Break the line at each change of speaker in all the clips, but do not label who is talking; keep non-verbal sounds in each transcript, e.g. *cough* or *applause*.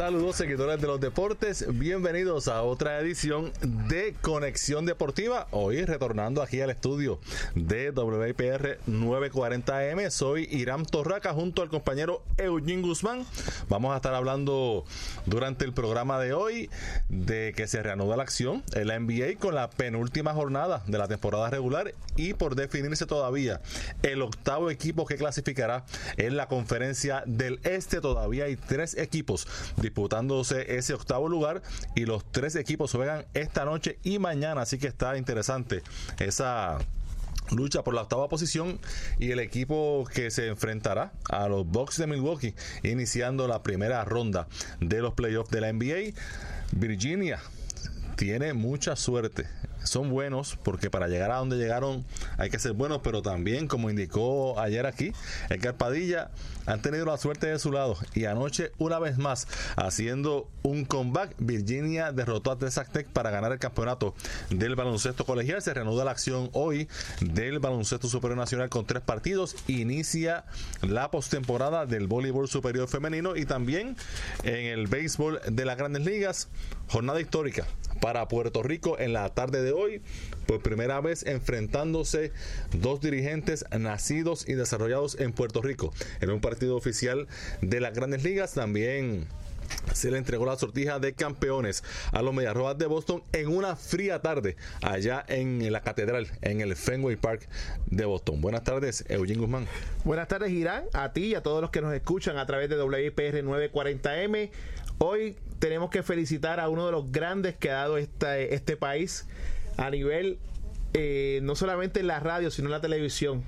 Saludos seguidores de los deportes, bienvenidos a otra edición de Conexión Deportiva. Hoy retornando aquí al estudio de WIPR 940M, soy Irán Torraca junto al compañero Eugene Guzmán. Vamos a estar hablando durante el programa de hoy de que se reanuda la acción en la NBA con la penúltima jornada de la temporada regular y por definirse todavía el octavo equipo que clasificará en la conferencia del Este. Todavía hay tres equipos disputándose ese octavo lugar y los tres equipos juegan esta noche y mañana, así que está interesante esa lucha por la octava posición y el equipo que se enfrentará a los Bucks de Milwaukee iniciando la primera ronda de los playoffs de la NBA. Virginia tiene mucha suerte son buenos porque para llegar a donde llegaron hay que ser buenos, pero también, como indicó ayer aquí, el Carpadilla han tenido la suerte de su lado y anoche una vez más haciendo un comeback, Virginia derrotó a Texas Tech para ganar el campeonato del baloncesto colegial. Se reanuda la acción hoy del baloncesto superior nacional con tres partidos. Inicia la postemporada del voleibol superior femenino y también en el béisbol de las grandes ligas. Jornada histórica para Puerto Rico en la tarde de hoy. Por primera vez enfrentándose dos dirigentes nacidos y desarrollados en Puerto Rico. En un partido oficial de las grandes ligas también se le entregó la sortija de campeones a los Mediarrojas de Boston en una fría tarde allá en la catedral, en el Fenway Park de Boston. Buenas tardes, Eugene Guzmán.
Buenas tardes, Irán, a ti y a todos los que nos escuchan a través de WIPR 940M. Hoy tenemos que felicitar a uno de los grandes que ha dado este país a nivel eh, no solamente en la radio, sino en la televisión.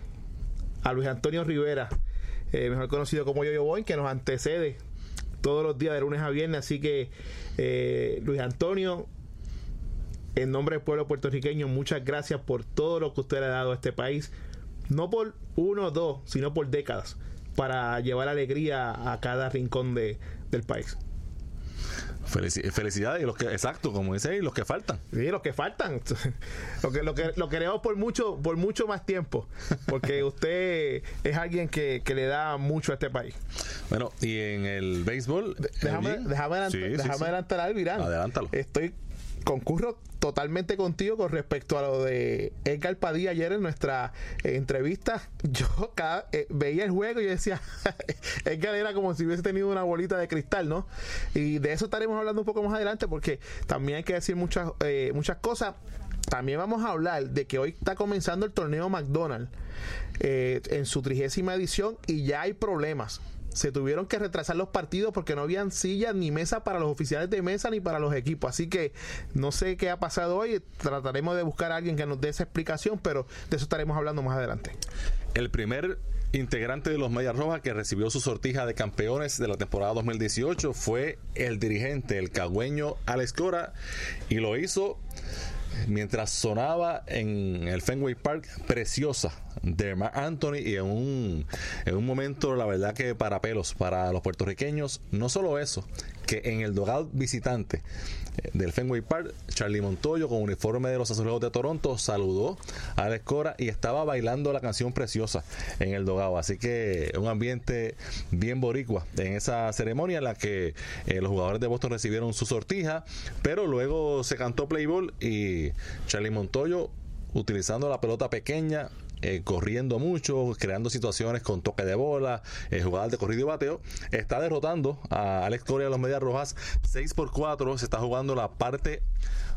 A Luis Antonio Rivera, eh, mejor conocido como Yo-Yo Boy, que nos antecede todos los días de lunes a viernes. Así que, eh, Luis Antonio, en nombre del pueblo puertorriqueño, muchas gracias por todo lo que usted le ha dado a este país. No por uno o dos, sino por décadas, para llevar alegría a cada rincón de, del país
felicidades y los que, exacto, como dice ahí, los que faltan.
Sí, los que faltan. *laughs* lo que, lo que lo queremos por mucho, por mucho más tiempo. Porque *laughs* usted es alguien que, le da mucho a este país.
Bueno, y en el béisbol.
Déjame, déjame, adelantar algo, Irán.
Adelántalo.
Estoy concurro totalmente contigo con respecto a lo de Edgar Padilla ayer en nuestra eh, entrevista. *laughs* Yo cada, eh, veía el juego y decía, *laughs* Edgar era como si hubiese tenido una bolita de cristal, ¿no? Y de eso estaremos hablando un poco más adelante porque también hay que decir muchas, eh, muchas cosas. También vamos a hablar de que hoy está comenzando el torneo McDonald's en su trigésima edición y ya hay problemas se tuvieron que retrasar los partidos porque no habían sillas ni mesa para los oficiales de mesa ni para los equipos. Así que no sé qué ha pasado hoy. Trataremos de buscar a alguien que nos dé esa explicación, pero de eso estaremos hablando más adelante.
El primer integrante de los Medias Rojas que recibió su sortija de campeones de la temporada 2018 fue el dirigente, el cagüeño Alex Cora, y lo hizo mientras sonaba en el Fenway Park Preciosa de Mark Anthony y en un, en un momento la verdad que para pelos para los puertorriqueños no solo eso que en el dogal visitante eh, del Fenway Park Charlie Montoyo con uniforme de los azulejos de Toronto saludó a Alex Cora y estaba bailando la canción preciosa en el dogado así que un ambiente bien boricua en esa ceremonia en la que eh, los jugadores de Boston recibieron su sortija pero luego se cantó Playboy y Charlie Montoyo utilizando la pelota pequeña eh, corriendo mucho, creando situaciones con toque de bola, eh, jugadas de corrido y bateo, está derrotando a Alex Coria de los Medias Rojas 6 por 4, se está jugando la parte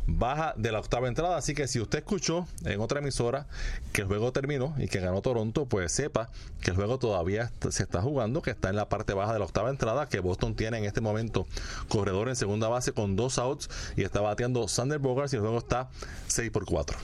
baja de la octava entrada. Así que si usted escuchó en otra emisora que el juego terminó y que ganó Toronto, pues sepa que el juego todavía se está jugando, que está en la parte baja de la octava entrada, que Boston tiene en este momento corredor en segunda base con dos outs y está bateando Sander Bogarts y el juego está 6 por 4.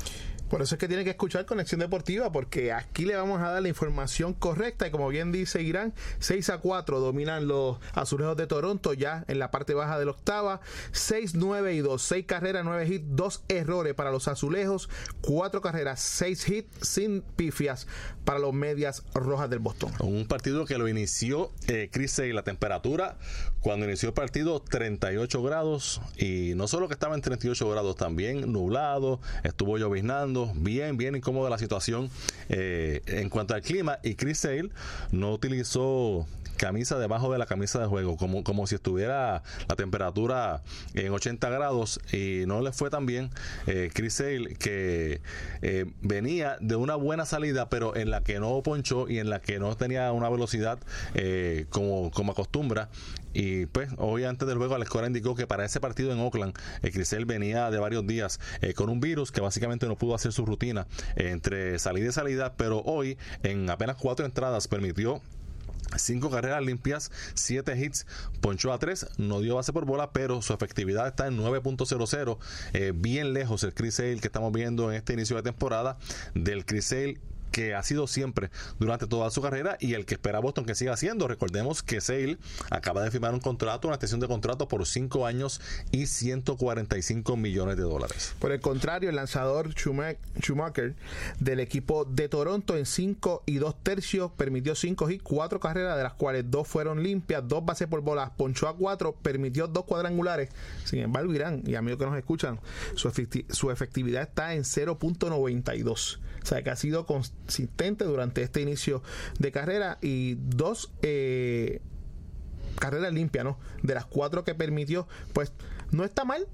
Por eso es que tiene que escuchar Conexión Deportiva, porque aquí le vamos a dar la información correcta. Y como bien dice Irán, 6 a 4 dominan los azulejos de Toronto ya en la parte baja de la octava. 6, 9 y 2. 6 carreras, 9 hits, 2 errores para los azulejos. 4 carreras, 6 hits sin pifias para los medias rojas del Boston.
Un partido que lo inició eh, Chris y la temperatura cuando inició el partido 38 grados y no solo que estaba en 38 grados, también nublado, estuvo lloviznando, bien, bien incómoda la situación eh, en cuanto al clima y Chris Sale no utilizó camisa debajo de la camisa de juego, como, como si estuviera la temperatura en 80 grados y no le fue tan bien eh, Chris Sale que eh, venía de una buena salida pero en la que no ponchó y en la que no tenía una velocidad eh, como, como acostumbra y pues hoy antes del juego la escuela indicó que para ese partido en Oakland eh, Crisel venía de varios días eh, con un virus que básicamente no pudo hacer su rutina entre salida y salida pero hoy en apenas cuatro entradas permitió Cinco carreras limpias, siete hits, ponchó a tres, no dio base por bola, pero su efectividad está en 9.00, eh, bien lejos el Chris Sale que estamos viendo en este inicio de temporada del Chris Sale que ha sido siempre durante toda su carrera y el que espera Boston que siga siendo. Recordemos que Sale acaba de firmar un contrato, una extensión de contrato por 5 años y 145 millones de dólares.
Por el contrario, el lanzador Schumacher del equipo de Toronto en 5 y 2 tercios permitió 5 y 4 carreras, de las cuales 2 fueron limpias, 2 bases por bolas, ponchó a 4, permitió 2 cuadrangulares. Sin embargo, Irán y amigos que nos escuchan, su, efectividad está en 0.92. O sea, que ha sido durante este inicio de carrera y dos eh, carreras limpias, ¿no? De las cuatro que permitió, pues no está mal,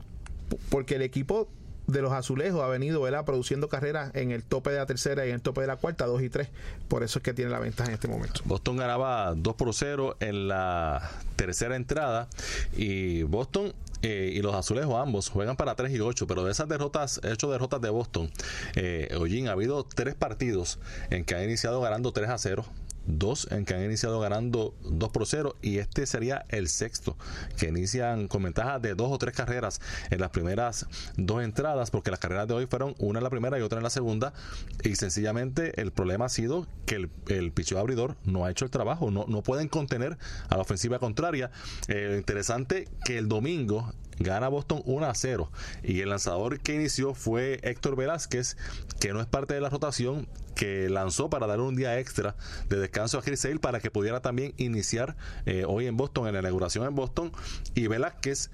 porque el equipo de los azulejos ha venido ¿verdad? produciendo carreras en el tope de la tercera y en el tope de la cuarta, 2 y 3. Por eso es que tiene la ventaja en este momento.
Boston ganaba 2 por 0 en la tercera entrada y Boston eh, y los azulejos ambos juegan para 3 y 8, pero de esas derrotas, hecho derrotas de Boston, eh, ha habido tres partidos en que ha iniciado ganando 3 a 0 dos en que han iniciado ganando 2 por 0 y este sería el sexto que inician con ventaja de dos o tres carreras en las primeras dos entradas porque las carreras de hoy fueron una en la primera y otra en la segunda y sencillamente el problema ha sido que el, el abridor no ha hecho el trabajo no, no pueden contener a la ofensiva contraria. Eh, interesante que el domingo gana Boston 1 a 0 y el lanzador que inició fue Héctor Velázquez que no es parte de la rotación que lanzó para dar un día extra de descanso a Chris Sale para que pudiera también iniciar eh, hoy en Boston en la inauguración en Boston y Velázquez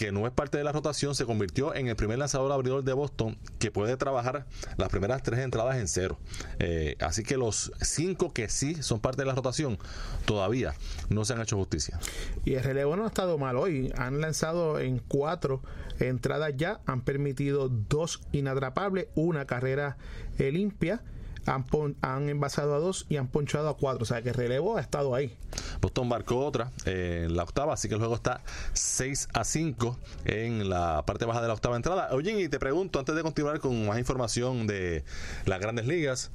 que no es parte de la rotación, se convirtió en el primer lanzador abridor de Boston que puede trabajar las primeras tres entradas en cero. Eh, así que los cinco que sí son parte de la rotación todavía no se han hecho justicia.
Y el relevo no ha estado mal hoy. Han lanzado en cuatro entradas ya, han permitido dos inatrapables, una carrera eh, limpia han, envasado a dos y han ponchado a cuatro. O sea que el relevo ha estado ahí.
Boston marcó otra eh, en la octava, así que el juego está 6 a 5 en la parte baja de la octava entrada. Oye, y te pregunto, antes de continuar con más información de las grandes ligas,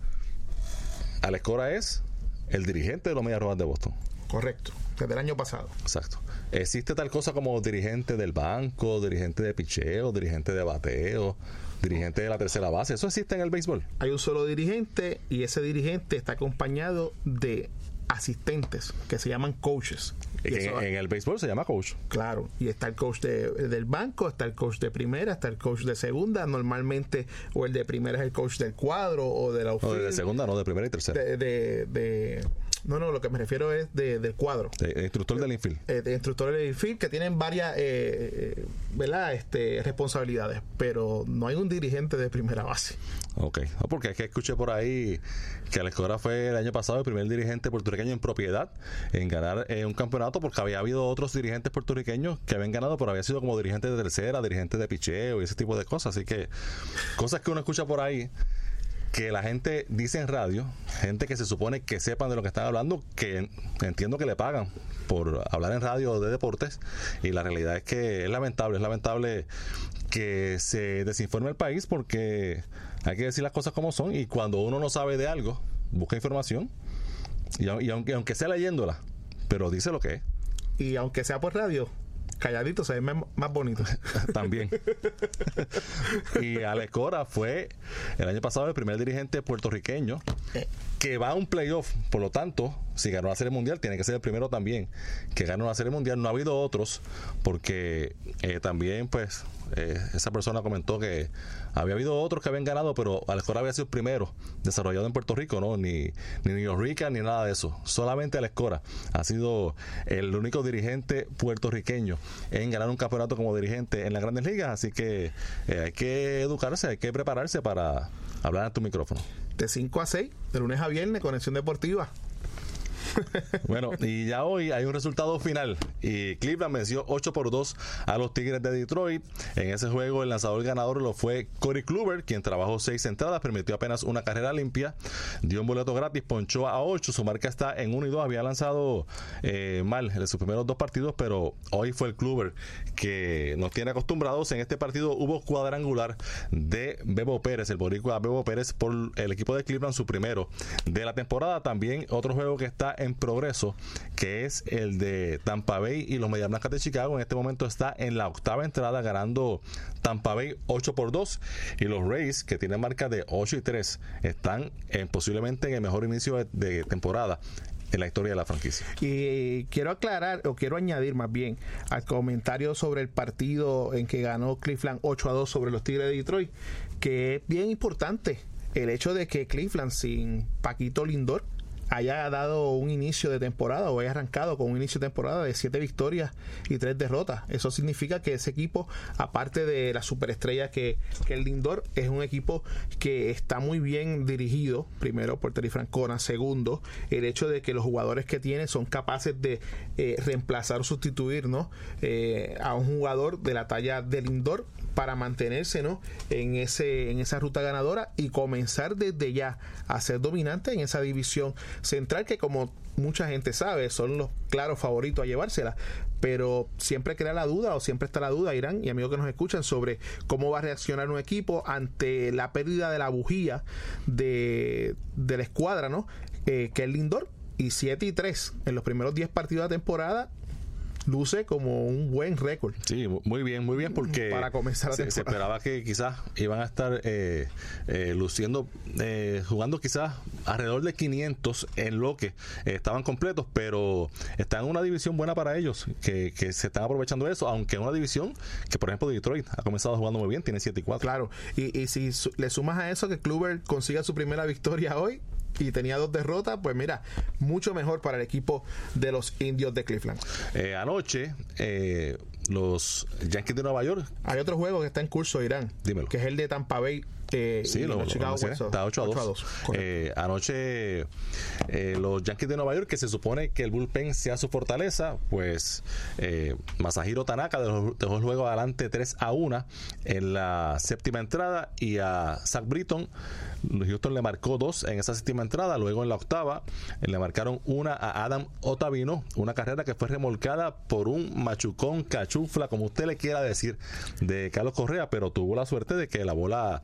Alex Cora es el dirigente de los Medias Rojas de Boston.
Correcto, desde el año pasado.
Exacto. ¿Existe tal cosa como dirigente del banco, dirigente de picheo, dirigente de bateo? dirigente de la tercera base. ¿Eso existe en el béisbol?
Hay un solo dirigente y ese dirigente está acompañado de asistentes que se llaman coaches.
En, el béisbol se llama coach.
Claro, y está el coach del banco, está el coach de primera, está el coach de segunda. Normalmente, o el de primera es el coach del cuadro o de la
O de segunda, no, de primera y tercera.
de no, no, lo que me refiero es de, del cuadro.
De, instructor del infield.
Eh, de instructor del infield que tienen varias eh, eh, ¿verdad? Este, responsabilidades, pero no hay un dirigente de primera base.
Ok, porque es que escuché por ahí que Alex Cora fue el año pasado el primer dirigente puertorriqueño en propiedad en ganar un campeonato porque había habido otros dirigentes puertorriqueños que habían ganado, pero había sido como dirigente de tercera, dirigente de picheo y ese tipo de cosas. Así que cosas que uno escucha por ahí que la gente dice en radio, gente que se supone que sepan de lo que están hablando, que entiendo que le pagan por hablar en radio de deportes, y la realidad es que es lamentable, es lamentable que se desinforme el país porque hay que decir las cosas como son, y cuando uno no sabe de algo, busca información, y, aunque, aunque sea leyéndola, pero dice lo que es.
Y aunque sea por radio, calladito se ve más bonito. *laughs*
También. y Alex Cora fue el año pasado el primer dirigente puertorriqueño que va a un playoff. Por lo tanto, si ganó la Serie Mundial, tiene que ser el primero también que ganó la Serie Mundial. No ha habido otros, porque eh, también, pues, eh, esa persona comentó que había habido otros que habían ganado, pero Alex Cora había sido el primero desarrollado en Puerto Rico, ¿no? Ni, ni New ni nada de eso. Solamente Alex Cora ha sido el único dirigente puertorriqueño en ganar un campeonato como dirigente en las grandes ligas. Así que eh, hay que educarse, hay que prepararse para hablar en tu micrófono.
De 5 a 6, de lunes a viernes, conexión deportiva. *laughs*
bueno, y ya hoy hay un resultado final. Y Cleveland venció 8 por 2 a los Tigres de Detroit. En ese juego, el lanzador ganador lo fue Corey Kluber, quien trabajó 6 entradas, permitió apenas una carrera limpia, dio un boleto gratis, ponchó a 8. Su marca está en 1 y 2. Había lanzado eh, mal en sus primeros dos partidos, pero hoy fue el Kluber que nos tiene acostumbrados. En este partido hubo cuadrangular de Bebo Pérez, el boricua Bebo Pérez por el equipo de Cleveland, su primero de la temporada. También otro juego que está en progreso, que es el de Tampa Bay y los Medias Blancas de Chicago. En este momento está en la octava entrada, ganando Tampa Bay 8 por 2. Y los Rays, que tienen marca de 8 y 3, están en, posiblemente en el mejor inicio de, temporada en la historia de la franquicia.
Y quiero aclarar, o quiero añadir más bien, al comentario sobre el partido en que ganó Cleveland 8 a 2 sobre los Tigres de Detroit, que es bien importante el hecho de que Cleveland sin Paquito Lindor haya dado un inicio de temporada o haya arrancado con un inicio de temporada de siete victorias y tres derrotas. Eso significa que ese equipo, aparte de la superestrella que, que el Lindor, es un equipo que está muy bien dirigido, primero por Terry Francona, segundo, el hecho de que los jugadores que tiene son capaces de eh, reemplazar o sustituir ¿no? Eh, a un jugador de la talla de Lindor para mantenerse ¿no? en, ese, en esa ruta ganadora y comenzar desde ya a ser dominante en esa división central que como mucha gente sabe son los claros favoritos a llevársela pero siempre queda la duda o siempre está la duda Irán y amigos que nos escuchan sobre cómo va a reaccionar un equipo ante la pérdida de la bujía de, la escuadra ¿no? Eh, que es Lindor y 7 y 3 en los primeros 10 partidos de temporada luce como un buen récord.
Sí, muy bien, muy bien, porque
para comenzar
se, esperaba que quizás iban a estar eh, eh, luciendo, eh, jugando quizás alrededor de 500 en lo que estaban completos, pero están en una división buena para ellos, que, se están aprovechando de eso, aunque en una división que, por ejemplo, Detroit ha comenzado jugando muy bien, tiene 7 y 4.
Claro, y, y si le sumas a eso que Kluber consiga su primera victoria hoy, y tenía dos derrotas, pues mira, mucho mejor para el equipo de los indios de Cleveland.
Eh, anoche, eh, los Yankees de Nueva York.
Hay otro juego que está en curso, Irán.
Dímelo.
Que es el de Tampa Bay.
Eh, sí, lo, está 8 a 2. Eh, anoche eh, los Yankees de Nueva York, que se supone que el bullpen sea su fortaleza, pues eh, Masahiro Tanaka dejó, dejó el juego adelante 3 a 1 en la séptima entrada y a Zach Britton Houston le marcó dos en esa séptima entrada, luego en la octava le marcaron una a Adam Otavino, una carrera que fue remolcada por un machucón, cachufla, como usted le quiera decir, de Carlos Correa, pero tuvo la suerte de que la bola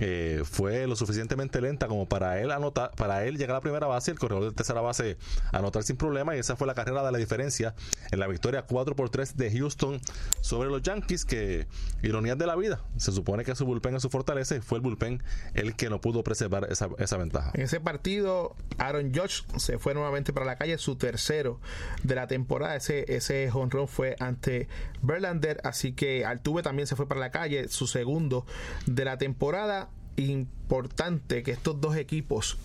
eh, fue lo suficientemente lenta como para él anotar, para él llegar a la primera base, el corredor de tercera base anotar sin problema, y esa fue la carrera de la diferencia en la victoria 4 por 3 de Houston sobre los Yankees, que ironías de la vida, se supone que su bullpen es su fortaleza y fue el bullpen el que no pudo preservar esa, esa ventaja.
En ese partido, Aaron Judge se fue nuevamente para la calle, su tercero de la temporada. Ese, ese honrón fue ante Verlander, así que Altuve también se fue para la calle, su segundo de la temporada importante que estos dos equipos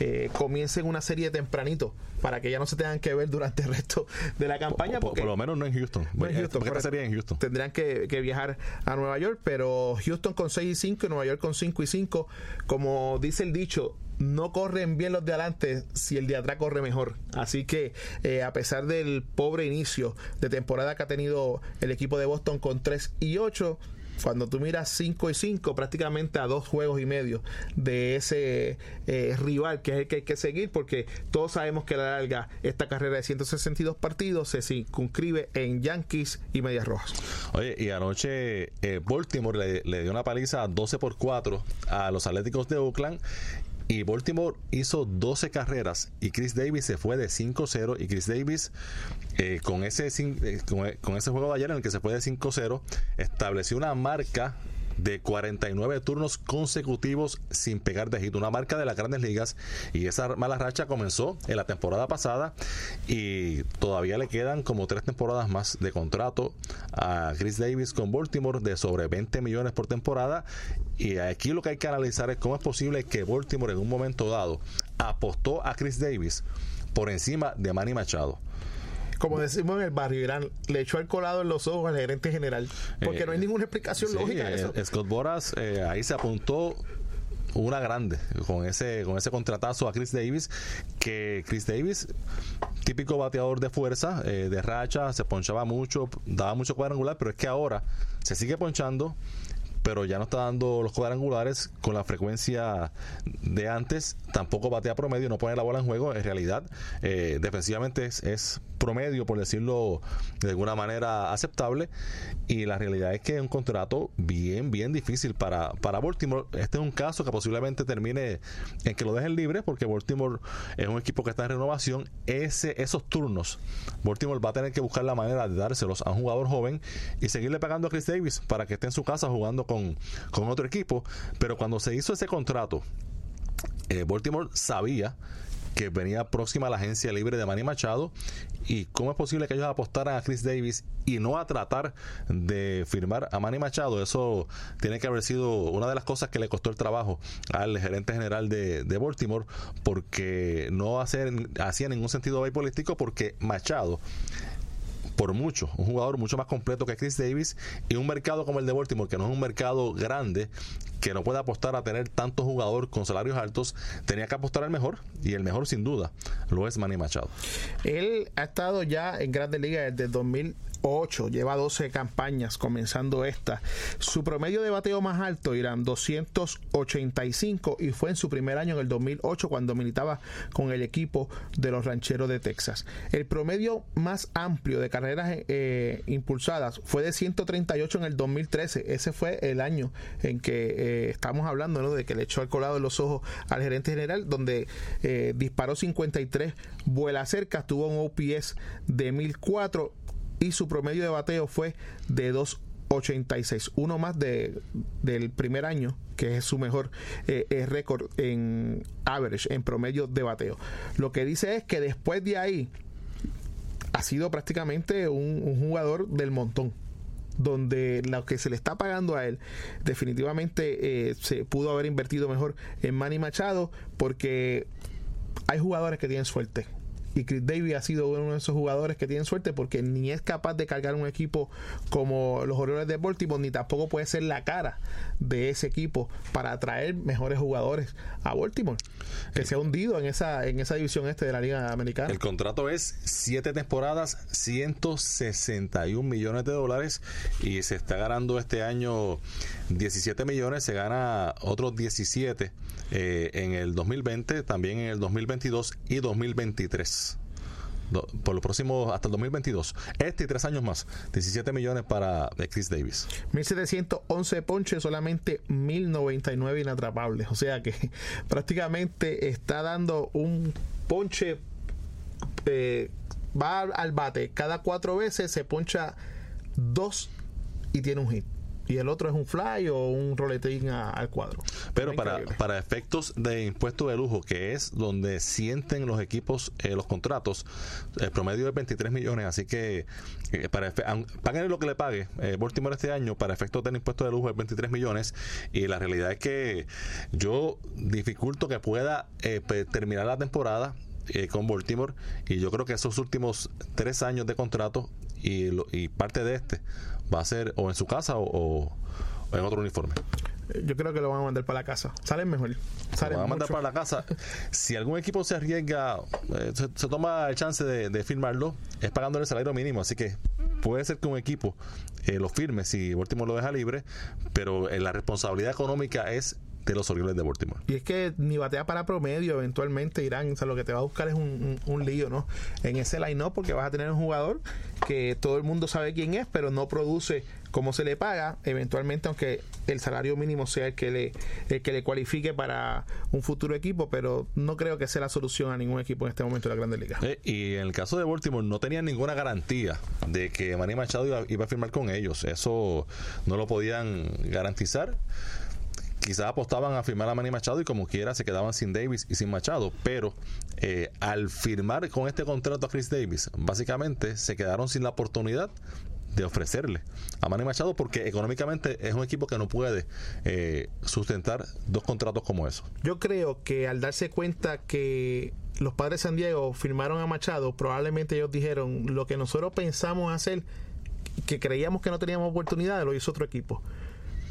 eh, comiencen una serie tempranito para que ya no se tengan que ver durante el resto de la campaña.
Por, lo menos no en Houston.
No en Houston.
sería en Houston.
Tendrán que, viajar a Nueva York, pero Houston con 6 y 5 y Nueva York con 5 y 5. Como dice el dicho, no corren bien los de adelante si el de atrás corre mejor. Así que eh, a pesar del pobre inicio de temporada que ha tenido el equipo de Boston con 3 y 8, cuando tú miras 5 y 5, prácticamente a dos juegos y medio de ese eh, rival que es el que hay que seguir, porque todos sabemos que a la larga esta carrera de 162 partidos se circunscribe en Yankees y Medias Rojas.
Oye, y anoche eh, Baltimore le, le, dio una paliza 12 por 4 a los Atléticos de Oakland y Baltimore hizo 12 carreras y Chris Davis se fue de 5-0 y Chris Davis eh, con, ese, eh, con, ese juego de ayer en el que se fue de 5-0 estableció una marca de 49 turnos consecutivos sin pegar de hit, una marca de las grandes ligas. Y esa mala racha comenzó en la temporada pasada. Y todavía le quedan como tres temporadas más de contrato a Chris Davis con Baltimore de sobre 20 millones por temporada. Y aquí lo que hay que analizar es cómo es posible que Baltimore en un momento dado apostó a Chris Davis por encima de Manny Machado
como decimos en el barrio, Irán, le echó el colado en los ojos al gerente general, porque no hay eh, ninguna explicación lógica de eso.
Eh, Scott Boras eh, ahí se apuntó una grande con ese con ese contratazo a Chris Davis que Chris Davis típico bateador de fuerza de racha se ponchaba mucho daba mucho cuadrangular pero es que ahora se sigue ponchando pero ya no está dando los cuadrangulares con la frecuencia de antes, tampoco batea promedio, no pone la bola en juego, en realidad eh, defensivamente es, promedio, por decirlo de alguna manera aceptable, y la realidad es que es un contrato bien, bien difícil para, para Baltimore. Este es un caso que posiblemente termine en que lo dejen libre, porque Baltimore es un equipo que está en renovación, Ese, esos turnos, Baltimore va a tener que buscar la manera de dárselos a un jugador joven y seguirle pagando a Chris Davis para que esté en su casa jugando con, otro equipo. Pero cuando se hizo ese contrato, eh, Baltimore sabía que venía próxima a la agencia libre de Manny Machado y cómo es posible que ellos apostaran a Chris Davis y no a tratar de firmar a Manny Machado eso tiene que haber sido una de las cosas que le costó el trabajo al gerente general de, Baltimore porque no hacía ningún sentido político porque Machado por mucho, un jugador mucho más completo que Chris Davis y un mercado como el de Baltimore, que no es un mercado grande, que no puede apostar a tener tantos jugadores con salarios altos, tenía que apostar al mejor y el mejor sin duda lo es Manny Machado.
Él ha estado ya en Grandes Ligas desde 2000 8, lleva 12 campañas comenzando esta. Su promedio de bateo más alto eran 285 y fue en su primer año en el 2008 cuando militaba con el equipo de los Rancheros de Texas. El promedio más amplio de carreras eh, impulsadas fue de 138 en el 2013. Ese fue el año en que eh, estamos hablando ¿no? de que le echó el colado los ojos al gerente general, donde eh, disparó 53 vuelas cerca, tuvo un OPS de 1004 y su promedio de bateo fue de 2.86, uno más de, del primer año, que es su mejor eh, eh, récord en average, en promedio de bateo. Lo que dice es que después de ahí ha sido prácticamente un, jugador del montón donde lo que se le está pagando a él definitivamente eh, se pudo haber invertido mejor en Manny Machado porque hay jugadores que tienen suerte y Chris Davis ha sido uno de esos jugadores que tienen suerte porque ni es capaz de cargar un equipo como los Orioles de Baltimore, ni tampoco puede ser la cara de ese equipo para atraer mejores jugadores a Baltimore, que se ha hundido en esa, en esa división este de la Liga Americana.
El contrato es siete temporadas, 161 millones de dólares y se está ganando este año 17 millones, se gana otros 17 eh, en el 2020, también en el 2022 y 2023 por los próximos hasta el 2022. Este y tres años más. 17 millones para Chris Davis.
1711 ponches, solamente 1099 inatrapables. O sea que *laughs* prácticamente está dando un ponche. Eh, va al bate cada cuatro veces, se poncha dos y tiene un hit y el otro es un fly o un roletín al cuadro.
Pero para, para efectos de impuesto de lujo, que es donde sienten los equipos eh, los contratos, el promedio es 23 millones, así que eh, para paguen lo que le pague eh, Baltimore este año, para efectos del impuesto de lujo es 23 millones y la realidad es que yo dificulto que pueda eh, terminar la temporada con Baltimore y yo creo que esos últimos tres años de contrato y, y parte de este va a ser o en su casa o, en otro uniforme.
Yo creo que lo van a mandar para la casa. Salen mejor.
Salen lo van a mandar para la casa. Si algún equipo se arriesga, eh, se, toma el chance de, firmarlo, es pagando el salario mínimo. Así que puede ser que un equipo eh, lo firme si Baltimore lo deja libre, pero eh, la responsabilidad económica es de los Orioles de Baltimore.
Y es que ni batea para promedio, eventualmente Irán, o sea, lo que te va a buscar es un, un, lío, ¿no? En ese line-up, porque vas a tener un jugador que todo el mundo sabe quién es, pero no produce como se le paga, eventualmente, aunque el salario mínimo sea el que le, el que le cualifique para un futuro equipo, pero no creo que sea la solución a ningún equipo en este momento de la Grande Liga.
Eh, y en el caso de Baltimore no tenían ninguna garantía de que Manny Machado iba, iba a firmar con ellos. Eso no lo podían garantizar quizás apostaban a firmar a Manny Machado y como quiera se quedaban sin Davis y sin Machado, pero eh, al firmar con este contrato a Chris Davis, básicamente se quedaron sin la oportunidad de ofrecerle a Manny Machado porque económicamente es un equipo que no puede eh, sustentar dos contratos como esos.
Yo creo que al darse cuenta que los padres de San Diego firmaron a Machado, probablemente ellos dijeron lo que nosotros pensamos hacer, que creíamos que no teníamos oportunidad, lo hizo otro equipo.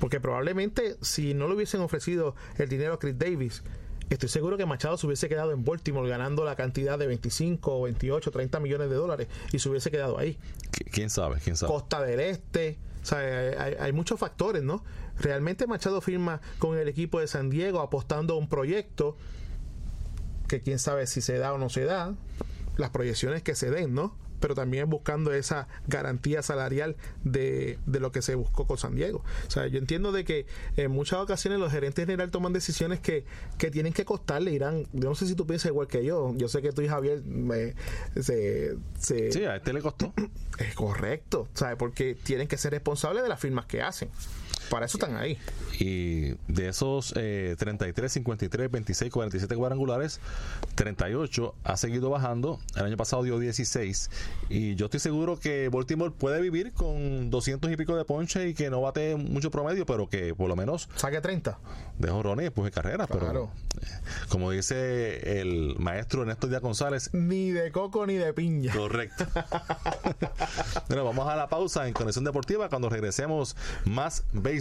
Porque probablemente si no le hubiesen ofrecido el dinero a Chris Davis, estoy seguro que Machado se hubiese quedado en Baltimore ganando la cantidad de 25, 28, 30 millones de dólares y se hubiese quedado ahí.
¿Quién sabe? ¿Quién sabe?
Costa del Este. O sea, hay, muchos factores, ¿no? Realmente Machado firma con el equipo de San Diego apostando a un proyecto que quién sabe si se da o no se da, las proyecciones que se den, ¿no? Pero también buscando esa garantía salarial de, de lo que se buscó con San Diego. O sea, yo entiendo de que en muchas ocasiones los gerentes general toman decisiones que, que tienen que costarle, Irán. Yo no sé si tú piensas igual que yo. Yo sé que tú y Javier me, se,
Sí, a este le costó.
Es correcto, ¿sabes? Porque tienen que ser responsables de las firmas que hacen. Para eso están ahí.
Y de esos eh, 33, 53, 26, 47 cuadrangulares, 38 ha seguido bajando. El año pasado dio 16. Y yo estoy seguro que Baltimore puede vivir con 200 y pico de ponche y que no bate mucho promedio, pero que por lo menos.
Saque 30.
De jorrones y después de carrera. Pero, eh, como dice el maestro Ernesto Díaz González.
Ni de coco ni de piña.
Correcto. *laughs* bueno, vamos a la pausa en Conexión Deportiva. Cuando regresemos, más béisbol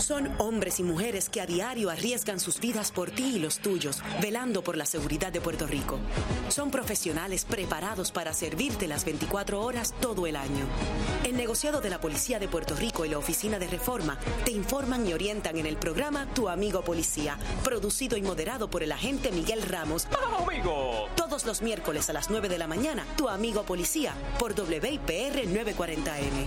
Son hombres y mujeres que a diario arriesgan sus vidas por ti y los tuyos, velando por la seguridad de Puerto Rico. Son profesionales preparados para servirte las 24 horas todo el año. El negociado de la Policía de Puerto Rico y la Oficina de Reforma te informan y orientan en el programa Tu Amigo Policía, producido y moderado por el agente Miguel Ramos. ¡Amigo! Todos los miércoles a las 9 de la mañana, Tu Amigo Policía, por WIPR 940M.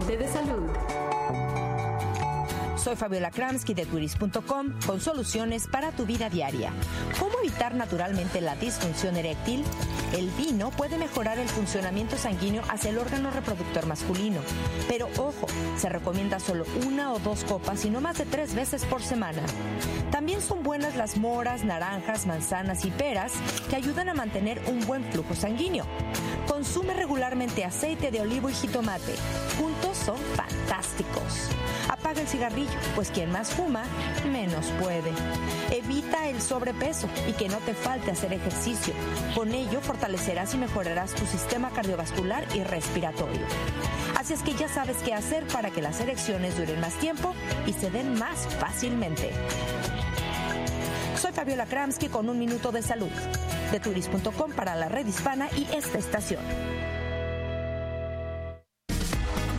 De salud. Soy Fabiola Kramsky de turis.com con soluciones para tu vida diaria. ¿Cómo evitar naturalmente la disfunción eréctil? El vino puede mejorar el funcionamiento sanguíneo hacia el órgano reproductor masculino. Pero ojo, se recomienda solo una o dos copas y no más de tres veces por semana. También son buenas las moras, naranjas, manzanas y peras que ayudan a mantener un buen flujo sanguíneo. Consume regularmente aceite de olivo y jitomate. Juntos son fantásticos. Apaga el cigarrillo, pues quien más fuma, menos puede. Evita el sobrepeso y que no te falte hacer ejercicio. Con ello fortalecerás y mejorarás tu sistema cardiovascular y respiratorio. Así es que ya sabes qué hacer para que las erecciones duren más tiempo y se den más fácilmente. Soy Fabiola Kramsky con un minuto de salud. De turis.com para la red hispana y esta estación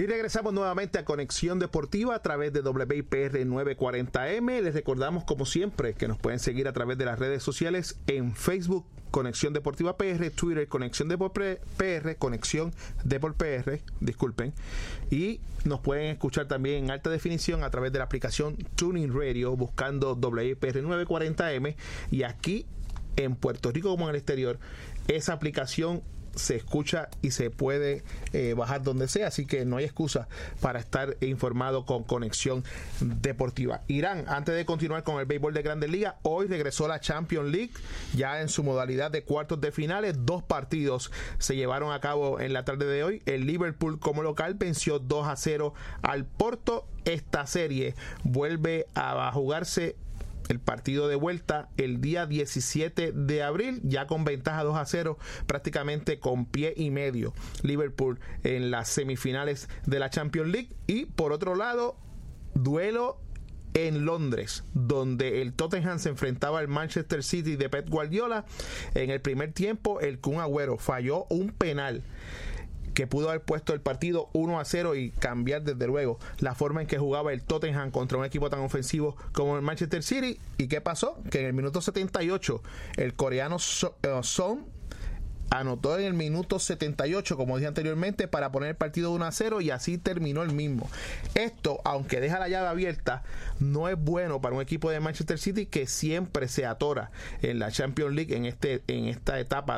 Y regresamos nuevamente a Conexión Deportiva a través de WIPR 940M. Les recordamos, como siempre, que nos pueden seguir a través de las redes sociales en Facebook, Conexión Deportiva PR, Twitter, Conexión Deporte PR, Conexión Deport PR, disculpen. Y nos pueden escuchar también en alta definición a través de la aplicación Tuning Radio, buscando WIPR 940M. Y aquí en Puerto Rico como en el exterior, esa aplicación se escucha y se puede eh, bajar donde sea, así que no hay excusa para estar informado con conexión deportiva. Irán, antes de continuar con el béisbol de Grandes Ligas, hoy regresó la Champions League ya en su modalidad de cuartos de finales. Dos partidos se llevaron a cabo en la tarde de hoy. El Liverpool como local venció 2 a 0 al Porto. Esta serie vuelve a jugarse el partido de vuelta el día 17 de abril, ya con ventaja 2 a 0, prácticamente con pie y medio. Liverpool en las semifinales de la Champions League. Y por otro lado, duelo en Londres, donde el Tottenham se enfrentaba al Manchester City de Pep Guardiola. En el primer tiempo, el Kun Agüero falló un penal que pudo haber puesto el partido 1 a 0 y cambiar desde luego la forma en que jugaba el Tottenham contra un equipo tan ofensivo como el Manchester City. ¿Y qué pasó? Que en el minuto 78 el coreano eh, Son anotó en el minuto 78, como dije anteriormente, para poner el partido 1 a 0 y así terminó el mismo. Esto, aunque deja la llave abierta, no es bueno para un equipo de Manchester City que siempre se atora en la Champions League en este en esta etapa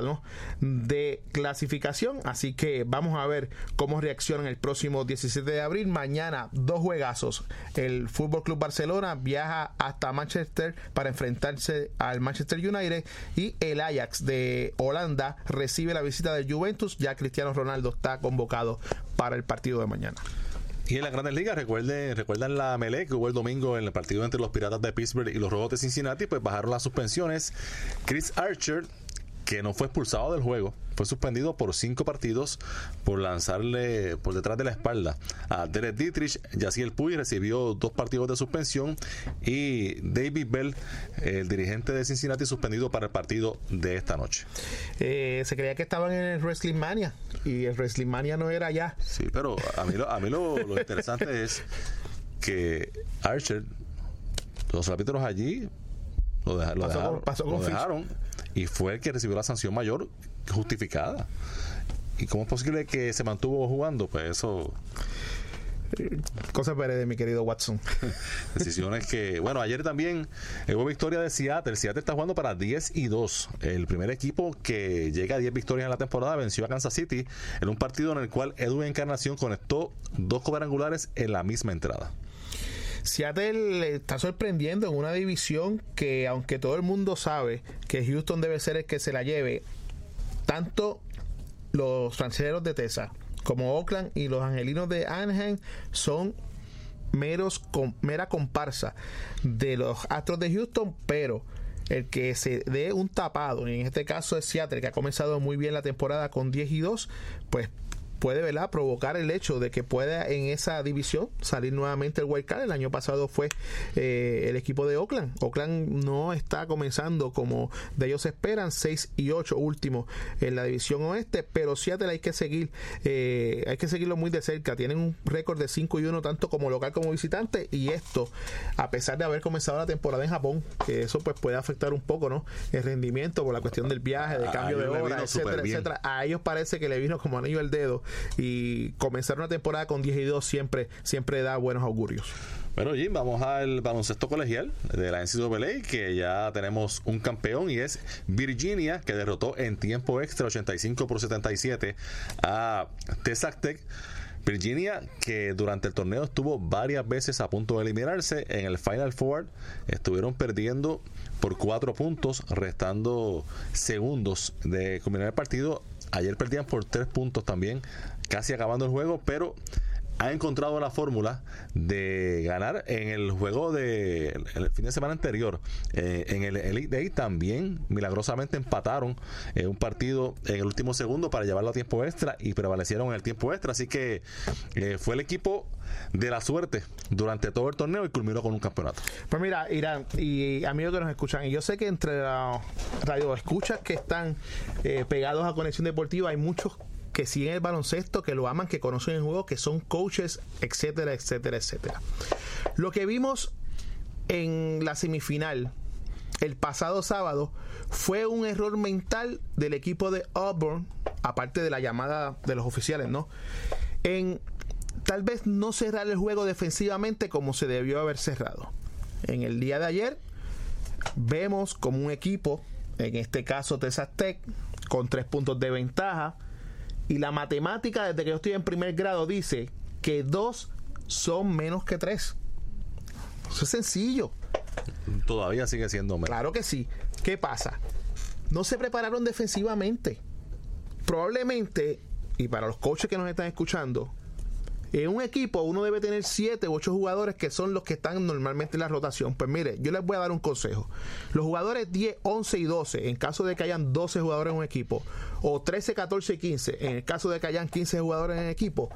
de clasificación. Así que vamos a ver cómo reaccionan el próximo 17 de abril. Mañana, dos juegazos. El Fútbol Club Barcelona viaja hasta Manchester para enfrentarse al Manchester United y el Ajax de Holanda recibe la visita del Juventus. Ya Cristiano Ronaldo está convocado para el partido de mañana.
Y en las grandes ligas, recuerden, recuerdan la melee que hubo el domingo en el partido entre los Piratas de Pittsburgh y los Rojos de Cincinnati, pues bajaron las suspensiones. Chris Archer que no fue expulsado del juego, fue suspendido por cinco partidos por lanzarle por detrás de la espalda a Derek Dietrich. Yaciel Puy recibió dos partidos de suspensión y David Bell, el dirigente de Cincinnati, suspendido para el partido de esta noche.
Eh, se creía que estaban en el Wrestling Mania y el Wrestling Mania no era ya.
Sí, pero a mí lo, a mí lo, interesante *laughs* es que Archer, los árbitros allí lo, dejaron, lo dejaron y fue el que recibió la sanción mayor justificada. ¿Y cómo es posible que se mantuvo jugando? Pues eso...
Cosa de mi querido Watson. *laughs*
Decisiones que, bueno, ayer también hubo victoria de Seattle. Seattle está jugando para 10 y 2. El primer equipo que llega a 10 victorias en la temporada venció a Kansas City en un partido en el cual Edwin Encarnación conectó dos cuadrangulares en la misma entrada.
Seattle está sorprendiendo en una división que, aunque todo el mundo sabe que Houston debe ser el que se la lleve, tanto los franceros de Texas como Oakland y los angelinos de Anaheim son meros mera comparsa de los Astros de Houston, pero el que se dé un tapado, en este caso es Seattle, que ha comenzado muy bien la temporada con 10 y 2, pues puede ¿verdad? provocar el hecho de que pueda en esa división salir nuevamente el wild card. El año pasado fue eh, el equipo de Oakland. Oakland no está comenzando como de ellos esperan, 6 y 8 últimos en la división oeste, pero Seattle hay que seguir, eh, hay que seguirlo muy de cerca. Tienen un récord de 5 y 1 tanto como local como visitante y esto a pesar de haber comenzado la temporada en Japón, que eso pues puede afectar un poco, ¿no? El rendimiento por la cuestión del viaje, del cambio de hora, etcétera, etcétera. A ellos parece que le vino como anillo al dedo y comenzar una temporada con 10 y 2 siempre, siempre da buenos augurios.
Bueno, Jim, vamos al baloncesto colegial de la NCAA, que ya tenemos un campeón y es Virginia, que derrotó en tiempo extra 85 por 77 a Texas Tech. Virginia, que durante el torneo estuvo varias veces a punto de eliminarse, en el Final Four estuvieron perdiendo por cuatro puntos, restando segundos de culminar el partido. Ayer perdían por tres puntos también casi acabando el juego, pero ha encontrado la fórmula de ganar en el juego de fin de semana anterior. Eh, en el Elite Day también milagrosamente empataron eh, un partido en el último segundo para llevarlo a tiempo extra y prevalecieron en el tiempo extra. Así que eh, fue el equipo de la suerte durante todo el torneo y culminó con un campeonato.
Pues mira, Irán y amigos que nos escuchan, y yo sé que entre los radio escuchas que están pegados a Conexión Deportiva hay muchos que siguen el baloncesto, que lo aman, que conocen el juego, que son coaches, etcétera, etcétera, etcétera. Lo que vimos en la semifinal el pasado sábado fue un error mental del equipo de Auburn, aparte de la llamada de los oficiales, ¿no? En tal vez no cerrar el juego defensivamente como se debió haber cerrado. En el día de ayer vemos como un equipo, en este caso Texas Tech, con tres puntos de ventaja, y la matemática desde que yo estoy en primer grado dice que dos son menos que tres. Eso es sencillo.
Todavía sigue siendo
menos. Claro que sí. ¿Qué pasa? No se prepararon defensivamente. Probablemente, y para los coaches que nos están escuchando, en un equipo uno debe tener 7 u 8 jugadores que son los que están normalmente en la rotación. Pues mire, yo les voy a dar un consejo. Los jugadores 10, 11 y 12, en caso de que hayan 12 jugadores en un equipo, o 13, 14 y 15, en el caso de que hayan 15 jugadores en el equipo,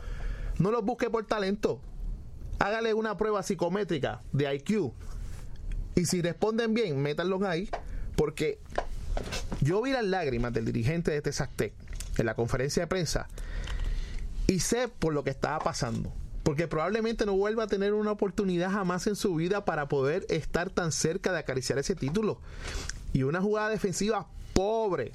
no los busque por talento. Hágale una prueba psicométrica de IQ. Y si responden bien, métanlos ahí. Porque yo vi las lágrimas del dirigente de Texas Tech en la conferencia de prensa y sé por lo que estaba pasando. Porque probablemente no vuelva a tener una oportunidad jamás en su vida para poder estar tan cerca de acariciar ese título. Y una jugada defensiva pobre.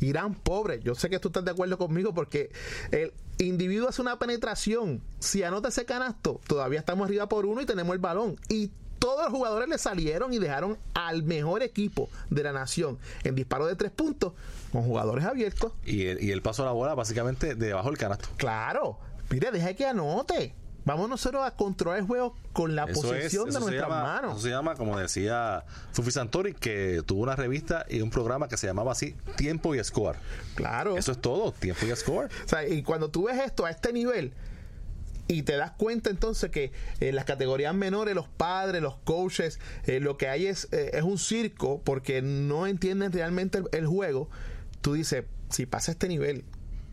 Irán pobre. Yo sé que tú estás de acuerdo conmigo porque el individuo hace una penetración. Si anota ese canasto, todavía estamos arriba por uno y tenemos el balón. Y todos los jugadores le salieron y dejaron al mejor equipo de la nación en disparo de tres puntos con jugadores abiertos.
Y el, y el paso a la bola básicamente debajo del canasto.
Claro. Mire, deja que anote. Vamos nosotros a controlar el juego con la posesión de nuestras manos.
Eso se llama, como decía Fufi Santori, que tuvo una revista y un programa que se llamaba así, Tiempo y Score.
Claro.
Eso es todo, Tiempo y Score.
O sea, y cuando tú ves esto a este nivel, y te das cuenta entonces que en las categorías menores los padres, los coaches, eh, lo que hay es, eh, es un circo porque no entienden realmente el, juego. Tú dices, si pasa este nivel,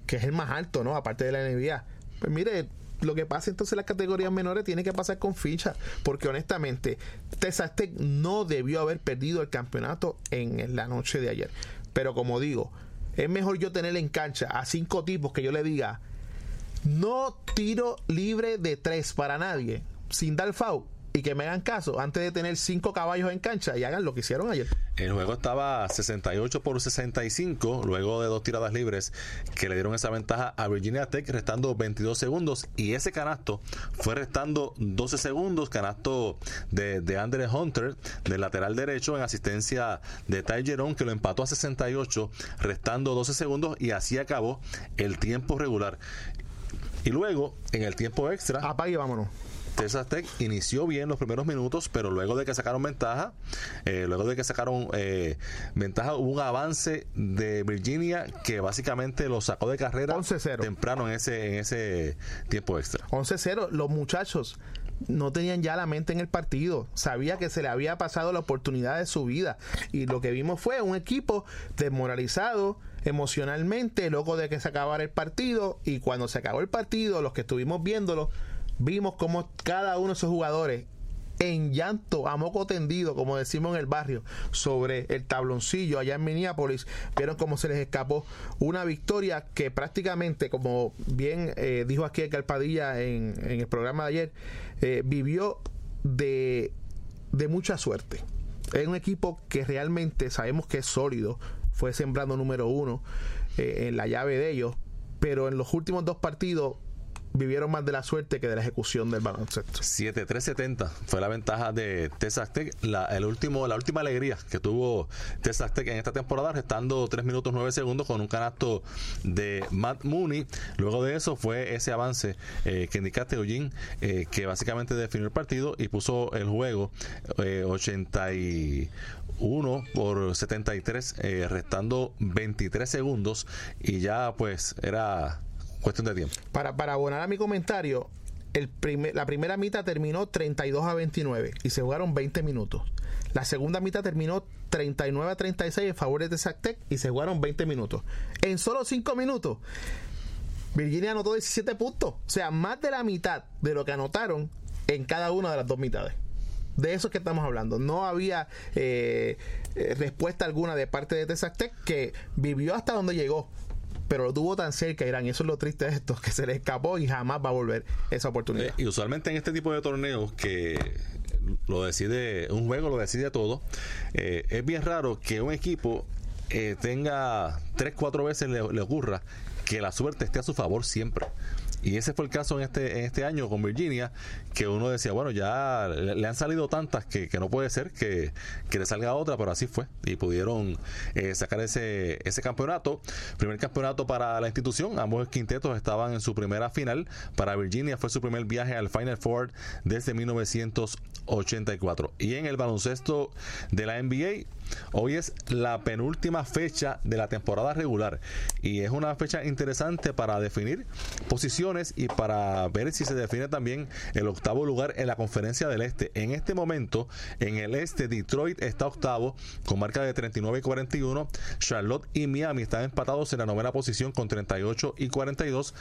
que es el más alto, ¿no? Aparte de la NBA, pues mire, lo que pasa entonces en las categorías menores tiene que pasar con ficha, porque honestamente Texas Tech no debió haber perdido el campeonato en la noche de ayer. Pero como digo, es mejor yo tener en cancha a cinco tipos que yo le diga, no tiro libre de tres para nadie, sin dar foul y que me hagan caso antes de tener cinco caballos en cancha y hagan lo que hicieron ayer.
El juego estaba 68 por 65 luego de dos tiradas libres que le dieron esa ventaja a Virginia Tech restando 22 segundos y ese canasto fue restando 12 segundos, canasto de, de Andre Hunter del lateral derecho en asistencia de Ty que lo empató a 68 restando 12 segundos y así acabó el tiempo regular. Y luego, en el tiempo extra.
Apague, vámonos.
Texas Tech inició bien los primeros minutos, pero luego de que sacaron ventaja, eh, luego de que sacaron eh, ventaja, hubo un avance de Virginia que básicamente lo sacó de carrera temprano en ese, en ese tiempo extra.
11-0, los muchachos no tenían ya la mente en el partido, sabía que se le había pasado la oportunidad de su vida y lo que vimos fue un equipo desmoralizado, emocionalmente, loco de que se acabara el partido y cuando se acabó el partido, los que estuvimos viéndolo, vimos como cada uno de esos jugadores en llanto, a moco tendido, como decimos en el barrio, sobre el tabloncillo allá en Minneapolis, vieron cómo se les escapó una victoria que prácticamente, como bien eh, dijo aquí el Calpadilla en, el programa de ayer, eh, vivió de, de mucha suerte. Es un equipo que realmente sabemos que es sólido, fue sembrando número uno eh, en la llave de ellos, pero en los últimos dos partidos vivieron más de la suerte que de la ejecución del baloncesto.
7-3-70 fue la ventaja de Texas Tech, la, el último, la última alegría que tuvo Texas Tech en esta temporada, restando 3 minutos 9 segundos con un canasto de Matt Mooney. Luego de eso fue ese avance eh, que indicaste, Eugene, eh, que básicamente definió el partido y puso el juego 81 1 por 73, eh, restando 23 segundos y ya pues era cuestión de tiempo.
Para, para abonar a mi comentario, el la primera mitad terminó 32 a 29 y se jugaron 20 minutos. La segunda mitad terminó 39 a 36 en favor de Tech y se jugaron 20 minutos. En solo 5 minutos, Virginia anotó 17 puntos. O sea, más de la mitad de lo que anotaron en cada una de las dos mitades. De eso es que estamos hablando. No había eh, eh, respuesta alguna de parte de Texas Tech que vivió hasta donde llegó pero lo tuvo tan cerca Irán. Y eso es lo triste de esto que se le escapó y jamás va a volver esa oportunidad.
Eh, y usualmente en este tipo de torneos que lo decide un juego lo decide todo es bien raro que un equipo tenga tres cuatro veces le, le ocurra que la suerte esté a su favor siempre y ese fue el caso en este, en este año con Virginia, que uno decía, bueno, ya le, han salido tantas que, no puede ser que, le salga otra, pero así fue. Y pudieron eh, sacar ese, ese campeonato. Primer campeonato para la institución. Ambos quintetos estaban en su primera final. Para Virginia fue su primer viaje al Final Four desde 1984. Y en el baloncesto de la NBA, Hoy es la penúltima fecha de la temporada regular y es una fecha interesante para definir posiciones y para ver si se define también el octavo lugar en la conferencia del este. En este momento, en el este, Detroit está octavo con marca de 39 y 41. Charlotte y Miami están empatados en la novena posición con 38 y 42.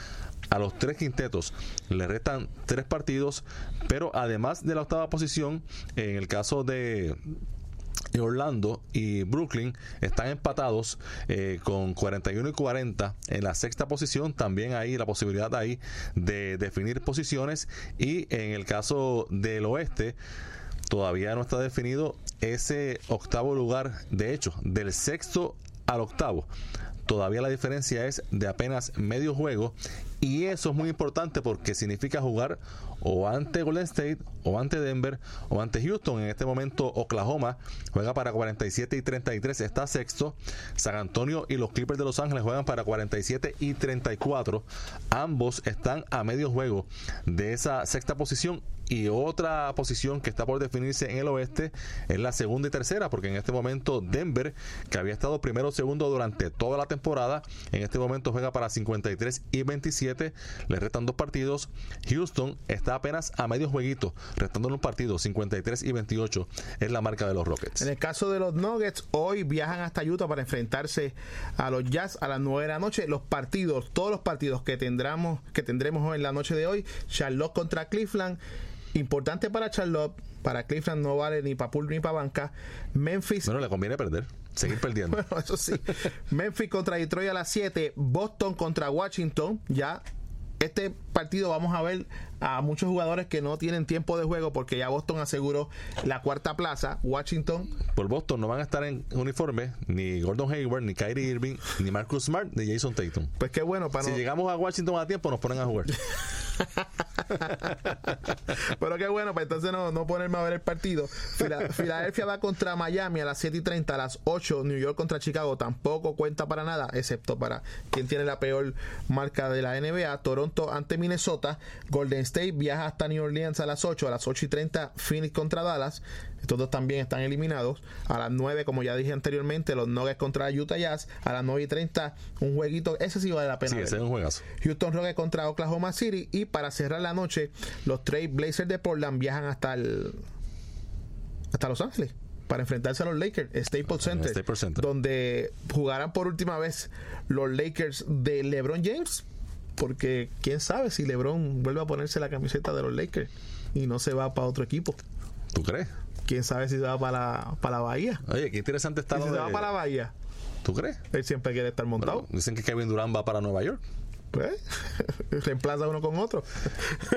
A los tres quintetos le restan tres partidos, pero además de la octava posición, en el caso de Orlando y Brooklyn están empatados eh, con 41 y 40 en la sexta posición. También hay la posibilidad ahí de definir posiciones. Y en el caso del oeste, todavía no está definido ese octavo lugar. De hecho, del sexto al octavo todavía la diferencia es de apenas medio juego y eso es muy importante porque significa jugar o ante Golden State, o ante Denver, o ante Houston. En este momento Oklahoma juega para 47 y 33, está sexto. San Antonio y los Clippers de Los Ángeles juegan para 47 y 34. Ambos están a medio juego de esa sexta posición y otra posición que está por definirse en el oeste es la segunda y tercera, porque en este momento Denver, que había estado primero o segundo durante toda la temporada, en este momento juega para 53 y 27, le restan dos partidos. Houston está apenas a medio jueguito, restándole un partido, 53 y 28 es la marca de los Rockets.
En el caso de los Nuggets, hoy viajan hasta Utah para enfrentarse a los Jazz a las 9 de la noche. Los partidos, todos los partidos que tendremos, que tendremos hoy en la noche de hoy, Charlotte contra Cleveland Importante para Charlotte, para Cleveland no vale ni para pool ni para banca. Memphis.
Bueno, le conviene perder, seguir perdiendo. *laughs*
bueno, eso sí. Memphis contra Detroit a las 7, Boston contra Washington, ya este partido vamos a ver a muchos jugadores que no tienen tiempo de juego porque ya Boston aseguró la cuarta plaza. Washington.
Por Boston no van a estar en uniforme ni Gordon Hayward, ni Kyrie Irving, ni Marcus Smart, ni Jason Tatum.
Pues qué bueno.
Para si llegamos a Washington a tiempo, nos ponen a jugar. *laughs*
Pero qué bueno, para entonces no, no ponerme a ver el partido. *laughs* Filadelfia va contra Miami a las 7 y 30, a las 8. New York contra Chicago tampoco cuenta para nada, excepto para quien tiene la peor marca de la NBA. Toronto ante Minnesota. Golden State viaja hasta New Orleans a las 8. A las 8 y 30, Phoenix contra Dallas. Estos dos también están eliminados. A las 9, como ya dije anteriormente, los Nuggets contra Utah Jazz. A las 9 y 30, un jueguito. Ese sí vale la pena.
Sí, ese es un juegazo.
Houston Rockets contra Oklahoma City. Y para cerrar la noche, los Trail Blazers de Portland viajan hasta el hasta Los Ángeles para enfrentarse a los Lakers, Staples Center,
Staples Center,
donde jugarán por última vez los Lakers de LeBron James, porque quién sabe si LeBron vuelve a ponerse la camiseta de los Lakers y no se va para otro equipo.
¿Tú crees?
quién sabe si se va para la, para la Bahía.
Oye, qué interesante está.
Si se va para la Bahía.
¿Tú crees?
Él siempre quiere estar montado.
dicen que Kevin Durant va para Nueva York.
Pues, *laughs* reemplaza uno con otro.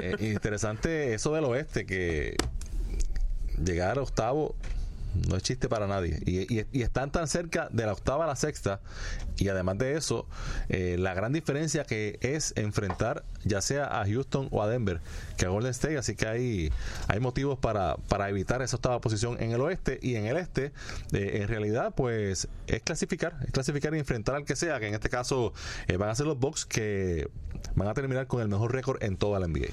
Eh, interesante eso del oeste, que llegar a octavo no es chiste para nadie. Y, están tan cerca de la octava a la sexta. Y además de eso, eh, la gran diferencia que es enfrentar ya sea a Houston o a Denver que a Golden State. Así que hay, hay motivos para, para evitar esa octava posición en el oeste. Y en el este, eh, en realidad, pues es clasificar. Es clasificar y enfrentar al que sea. Que en este caso eh, van a ser los Bucks que van a terminar con el mejor récord en toda la NBA.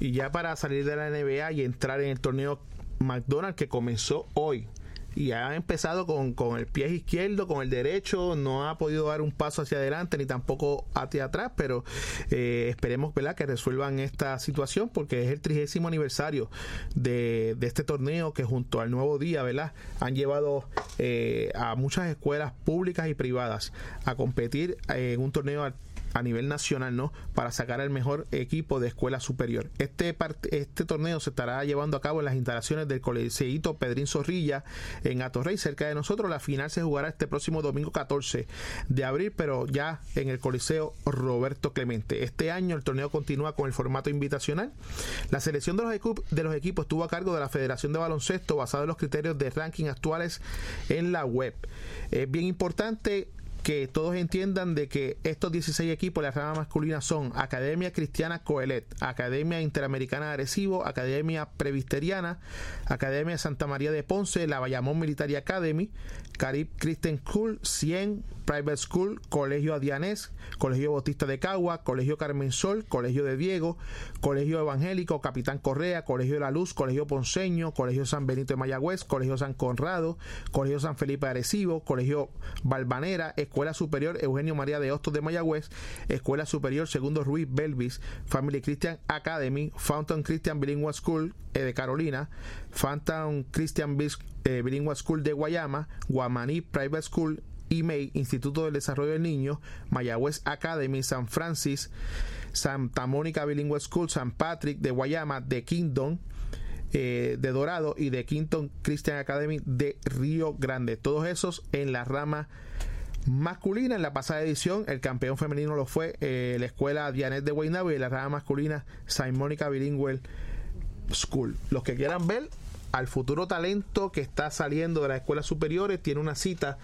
Y ya para salir de la NBA y entrar en el torneo McDonald's que comenzó hoy. y ha empezado con, con el pie izquierdo, con el derecho, no ha podido dar un paso hacia adelante ni tampoco hacia atrás, pero eh, esperemos ¿verdad? que resuelvan esta situación porque es el trigésimo aniversario de, de, este torneo que junto al nuevo día ¿verdad? han llevado eh, a muchas escuelas públicas y privadas a competir en un torneo a nivel nacional, ¿no? Para sacar el mejor equipo de escuela superior. Este, este torneo se estará llevando a cabo en las instalaciones del Colegiito Pedrín Zorrilla en Atorrey, cerca de nosotros. La final se jugará este próximo domingo 14 de abril, pero ya en el Coliseo Roberto Clemente. Este año el torneo continúa con el formato invitacional. La selección de los, de los equipos estuvo a cargo de la Federación de Baloncesto basado en los criterios de ranking actuales en la web. Es bien importante que todos entiendan de que estos 16 equipos de la rama masculina son Academia Cristiana Coelet, Academia Interamericana de Academia Previsteriana, Academia Santa María de Ponce, la Bayamón Military Academy, Carib Christian School, 100 Private School, Colegio Adianés, Colegio Bautista de Cagua, Colegio Carmen Sol, Colegio de Diego, Colegio Evangélico, Capitán Correa, Colegio de la Luz, Colegio Ponceño, Colegio San Benito de Mayagüez, Colegio San Conrado, Colegio San Felipe de Arecibo, Colegio Balvanera, Escuela Superior Eugenio María de Hostos de Mayagüez, Escuela Superior Segundo Ruiz Belvis, Family Christian Academy, Fountain Christian Bilingual School eh, de Carolina, Fountain Christian eh, Bilingual School de Guayama, Guamaní Private School, IMEI, Instituto del Desarrollo del Niño, Mayagüez Academy, San Francis, Santa Mónica Bilingual School, San Patrick de Guayama, de Kingdom, eh, de Dorado y de Quinton Christian Academy de Río Grande. Todos esos en la rama masculina. En la pasada edición, el campeón femenino lo fue eh, la escuela Dianet de Guaynabo y la rama masculina Saint Mónica Bilingual School. Los que quieran ver al futuro talento que está saliendo de las escuelas superiores, tiene una cita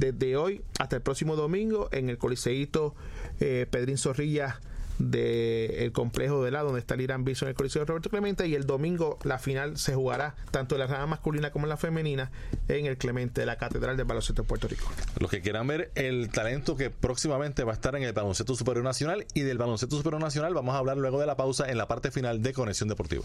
desde hoy hasta el próximo domingo en el Coliseíto eh, Pedrín Zorrilla del complejo de la donde está el Irán Bison en el Coliseo Roberto Clemente y el domingo la final se jugará tanto en la rama masculina como en la femenina en el Clemente de la Catedral del Baloncesto de Puerto Rico.
Los que quieran ver el talento que próximamente va a estar en el Baloncesto Superior Nacional y del Baloncesto Superior Nacional vamos a hablar luego de la pausa en la parte final de Conexión Deportiva.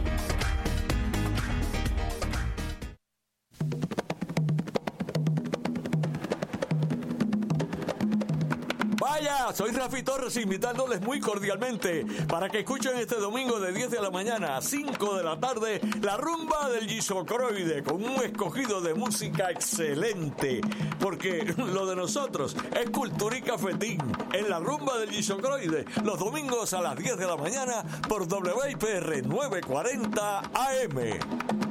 Vaya, soy Rafi Torres invitándoles muy cordialmente para que escuchen este domingo de 10 de la mañana a 5 de la tarde la rumba del Gisocroide con un escogido de música excelente. Porque lo de nosotros es cultura y cafetín en la rumba del Gisocroide los domingos a las 10 de la mañana por WIPR 940 AM.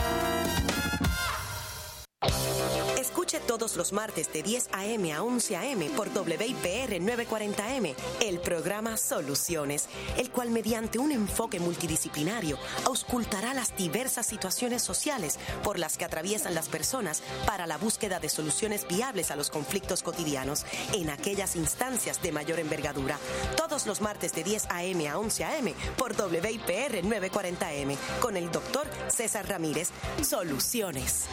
Todos los martes de 10 a.m. a 11 a.m. por WIPR 940M el programa Soluciones, el cual mediante un enfoque multidisciplinario auscultará las diversas situaciones sociales por las que atraviesan las personas para la búsqueda de soluciones viables a los conflictos cotidianos en aquellas instancias de mayor envergadura. Todos los martes de 10 a.m. a 11 a.m. por WIPR 940M con el doctor César Ramírez. Soluciones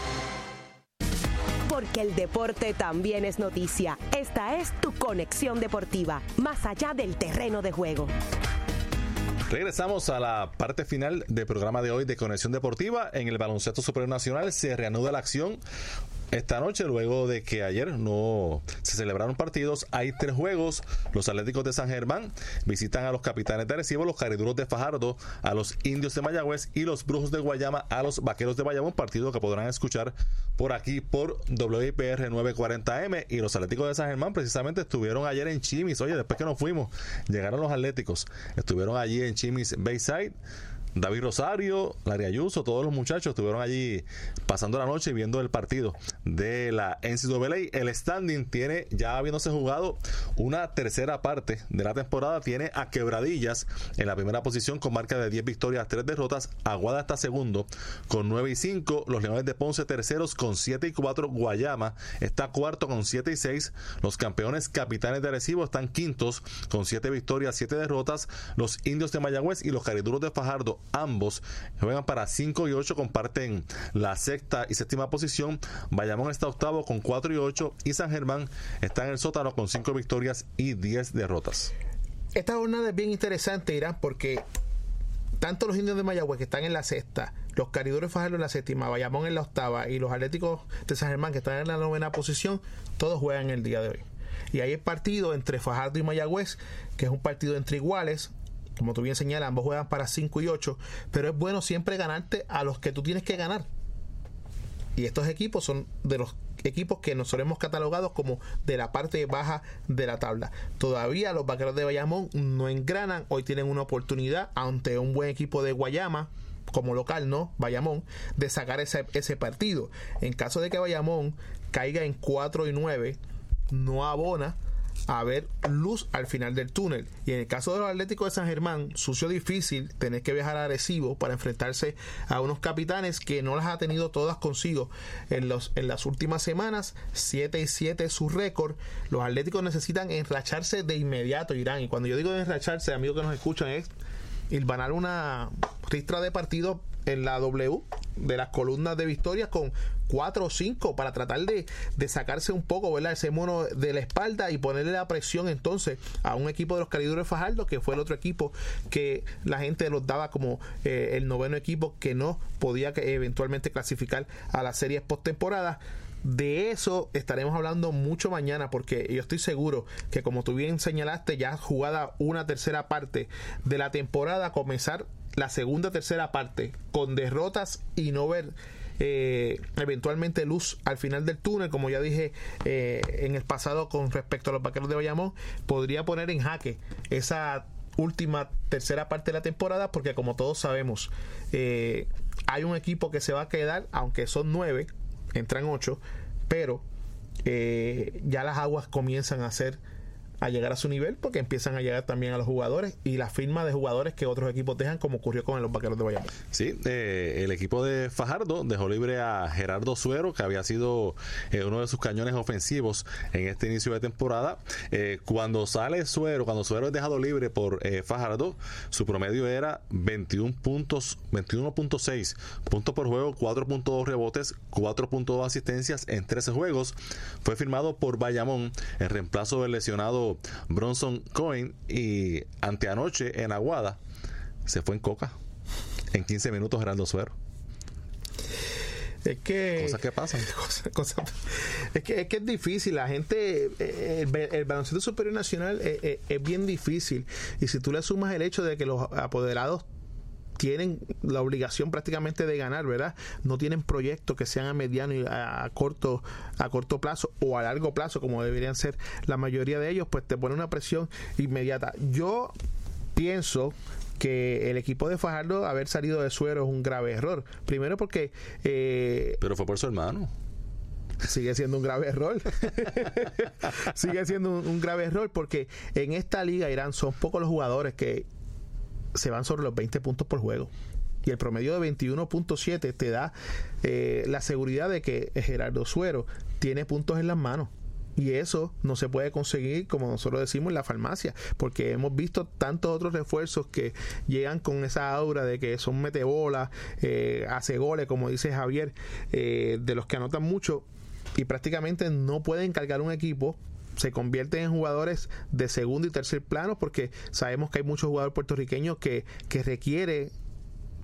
porque el deporte también es noticia. Esta es tu conexión deportiva, más allá del terreno de juego.
Regresamos a la parte final del programa de hoy de Conexión Deportiva. En el Baloncesto Superior Nacional se reanuda la acción esta noche, luego de que ayer no se celebraron partidos, hay tres juegos. Los Atléticos de San Germán visitan a los Capitanes de Arecibo, los Cariduros de Fajardo, a los Indios de Mayagüez y los Brujos de Guayama a los Vaqueros de Bayamón, partido que podrán escuchar por aquí por WIPR 940M. Y los Atléticos de San Germán precisamente estuvieron ayer en Chimis. Oye, después que nos fuimos, llegaron los Atléticos. Estuvieron allí en Chimis Bayside David Rosario, Larry Ayuso, todos los muchachos estuvieron allí pasando la noche viendo el partido de la NCAA. El standing tiene, ya habiéndose jugado una tercera parte de la temporada, tiene a Quebradillas en la primera posición con marca de 10 victorias, 3 derrotas. Aguada está segundo con 9 y 5. Los Leones de Ponce terceros con 7 y 4. Guayama está cuarto con 7 y 6. Los campeones capitanes de Arecibo están quintos con 7 victorias, 7 derrotas. Los indios de Mayagüez y los cariduros de Fajardo, ambos juegan para 5 y 8, comparten la sexta y séptima posición. Está octavo con 4 y 8 y San Germán está en el sótano con 5 victorias y 10 derrotas.
Esta jornada es bien interesante, Irán, porque tanto los indios de Mayagüez que están en la sexta, los caridores Fajardo en la séptima, Bayamón en la octava y los atléticos de San Germán que están en la novena posición, todos juegan el día de hoy. Y hay el partido entre Fajardo y Mayagüez, que es un partido entre iguales. Como tú bien señalas, ambos juegan para 5 y 8, pero es bueno siempre ganarte a los que tú tienes que ganar. Y estos equipos son de los equipos que nos hemos catalogado como de la parte baja de la tabla. Todavía los vaqueros de Bayamón no engranan. Hoy tienen una oportunidad ante un buen equipo de Guayama como local, ¿no? Bayamón, de sacar ese, ese partido. En caso de que Bayamón caiga en 4 y 9, no abona a ver luz al final del túnel. Y en el caso de los Atléticos de San Germán, sucio difícil tener que viajar a para enfrentarse a unos capitanes que no las ha tenido todas consigo en, los, en las últimas semanas. 7 y 7 es su récord. Los Atléticos necesitan enracharse de inmediato, Irán. Y cuando yo digo enracharse, amigos que nos escuchan, es ganar una ristra de partido en la W de las columnas de victorias con cuatro o cinco para tratar de, de, sacarse un poco ¿verdad? ese mono de la espalda y ponerle la presión entonces a un equipo de los calidures Fajardo que fue el otro equipo que la gente los daba como eh, el noveno equipo que no podía eventualmente clasificar a las series postemporada de eso estaremos hablando mucho mañana porque yo estoy seguro que como tú bien señalaste ya jugada una tercera parte de la temporada comenzar la segunda tercera parte con derrotas y no ver eh, eventualmente luz al final del túnel, como ya dije eh, en el pasado con respecto a los vaqueros de Bayamón, podría poner en jaque esa última tercera parte de la temporada, porque como todos sabemos, eh, hay un equipo que se va a quedar, aunque son nueve, entran ocho, pero ya las aguas comienzan a ser a llegar a su nivel porque empiezan a llegar también a los jugadores y la firma de jugadores que otros equipos dejan como ocurrió con los Vaqueros de Bayamón.
Sí, eh, el equipo de Fajardo dejó libre a Gerardo Suero que había sido eh, uno de sus cañones ofensivos en este inicio de temporada. Eh, cuando sale Suero, cuando Suero es dejado libre por Fajardo, su promedio era 21 puntos, 21.6 puntos por juego, 4.2 rebotes, 4.2 asistencias en 13 juegos. Fue firmado por Bayamón en reemplazo del lesionado Bronson Coin y anteanoche en Aguada se fue en coca. En 15 minutos Gerardo Suero.
Es que.
Cosas que pasan. *laughs*
es, que, es que es difícil. La gente. Eh, el, baloncesto superior nacional es, eh, eh, es, bien difícil. Y si tú le sumas el hecho de que los apoderados tienen la obligación prácticamente de ganar, ¿verdad? No tienen proyectos que sean a mediano y a, corto a corto plazo o a largo plazo como deberían ser la mayoría de ellos, pues te pone una presión inmediata. Yo pienso que el equipo de Fajardo haber salido de suero es un grave error. Primero porque... Eh,
Pero fue por su hermano
sigue siendo un grave error. *laughs* sigue siendo un, un, grave error porque en esta liga Irán son pocos los jugadores que se van sobre los 20 puntos por juego. Y el promedio de 21.7 te da eh, la seguridad de que Gerardo Suero tiene puntos en las manos. Y eso no se puede conseguir, como nosotros decimos, en la farmacia, porque hemos visto tantos otros refuerzos que llegan con esa aura de que son metebolas, eh, hace goles, como dice Javier, eh, de los que anotan mucho y prácticamente no pueden cargar un equipo se convierten en jugadores de segundo y tercer plano porque sabemos que hay muchos jugadores puertorriqueños que, que requiere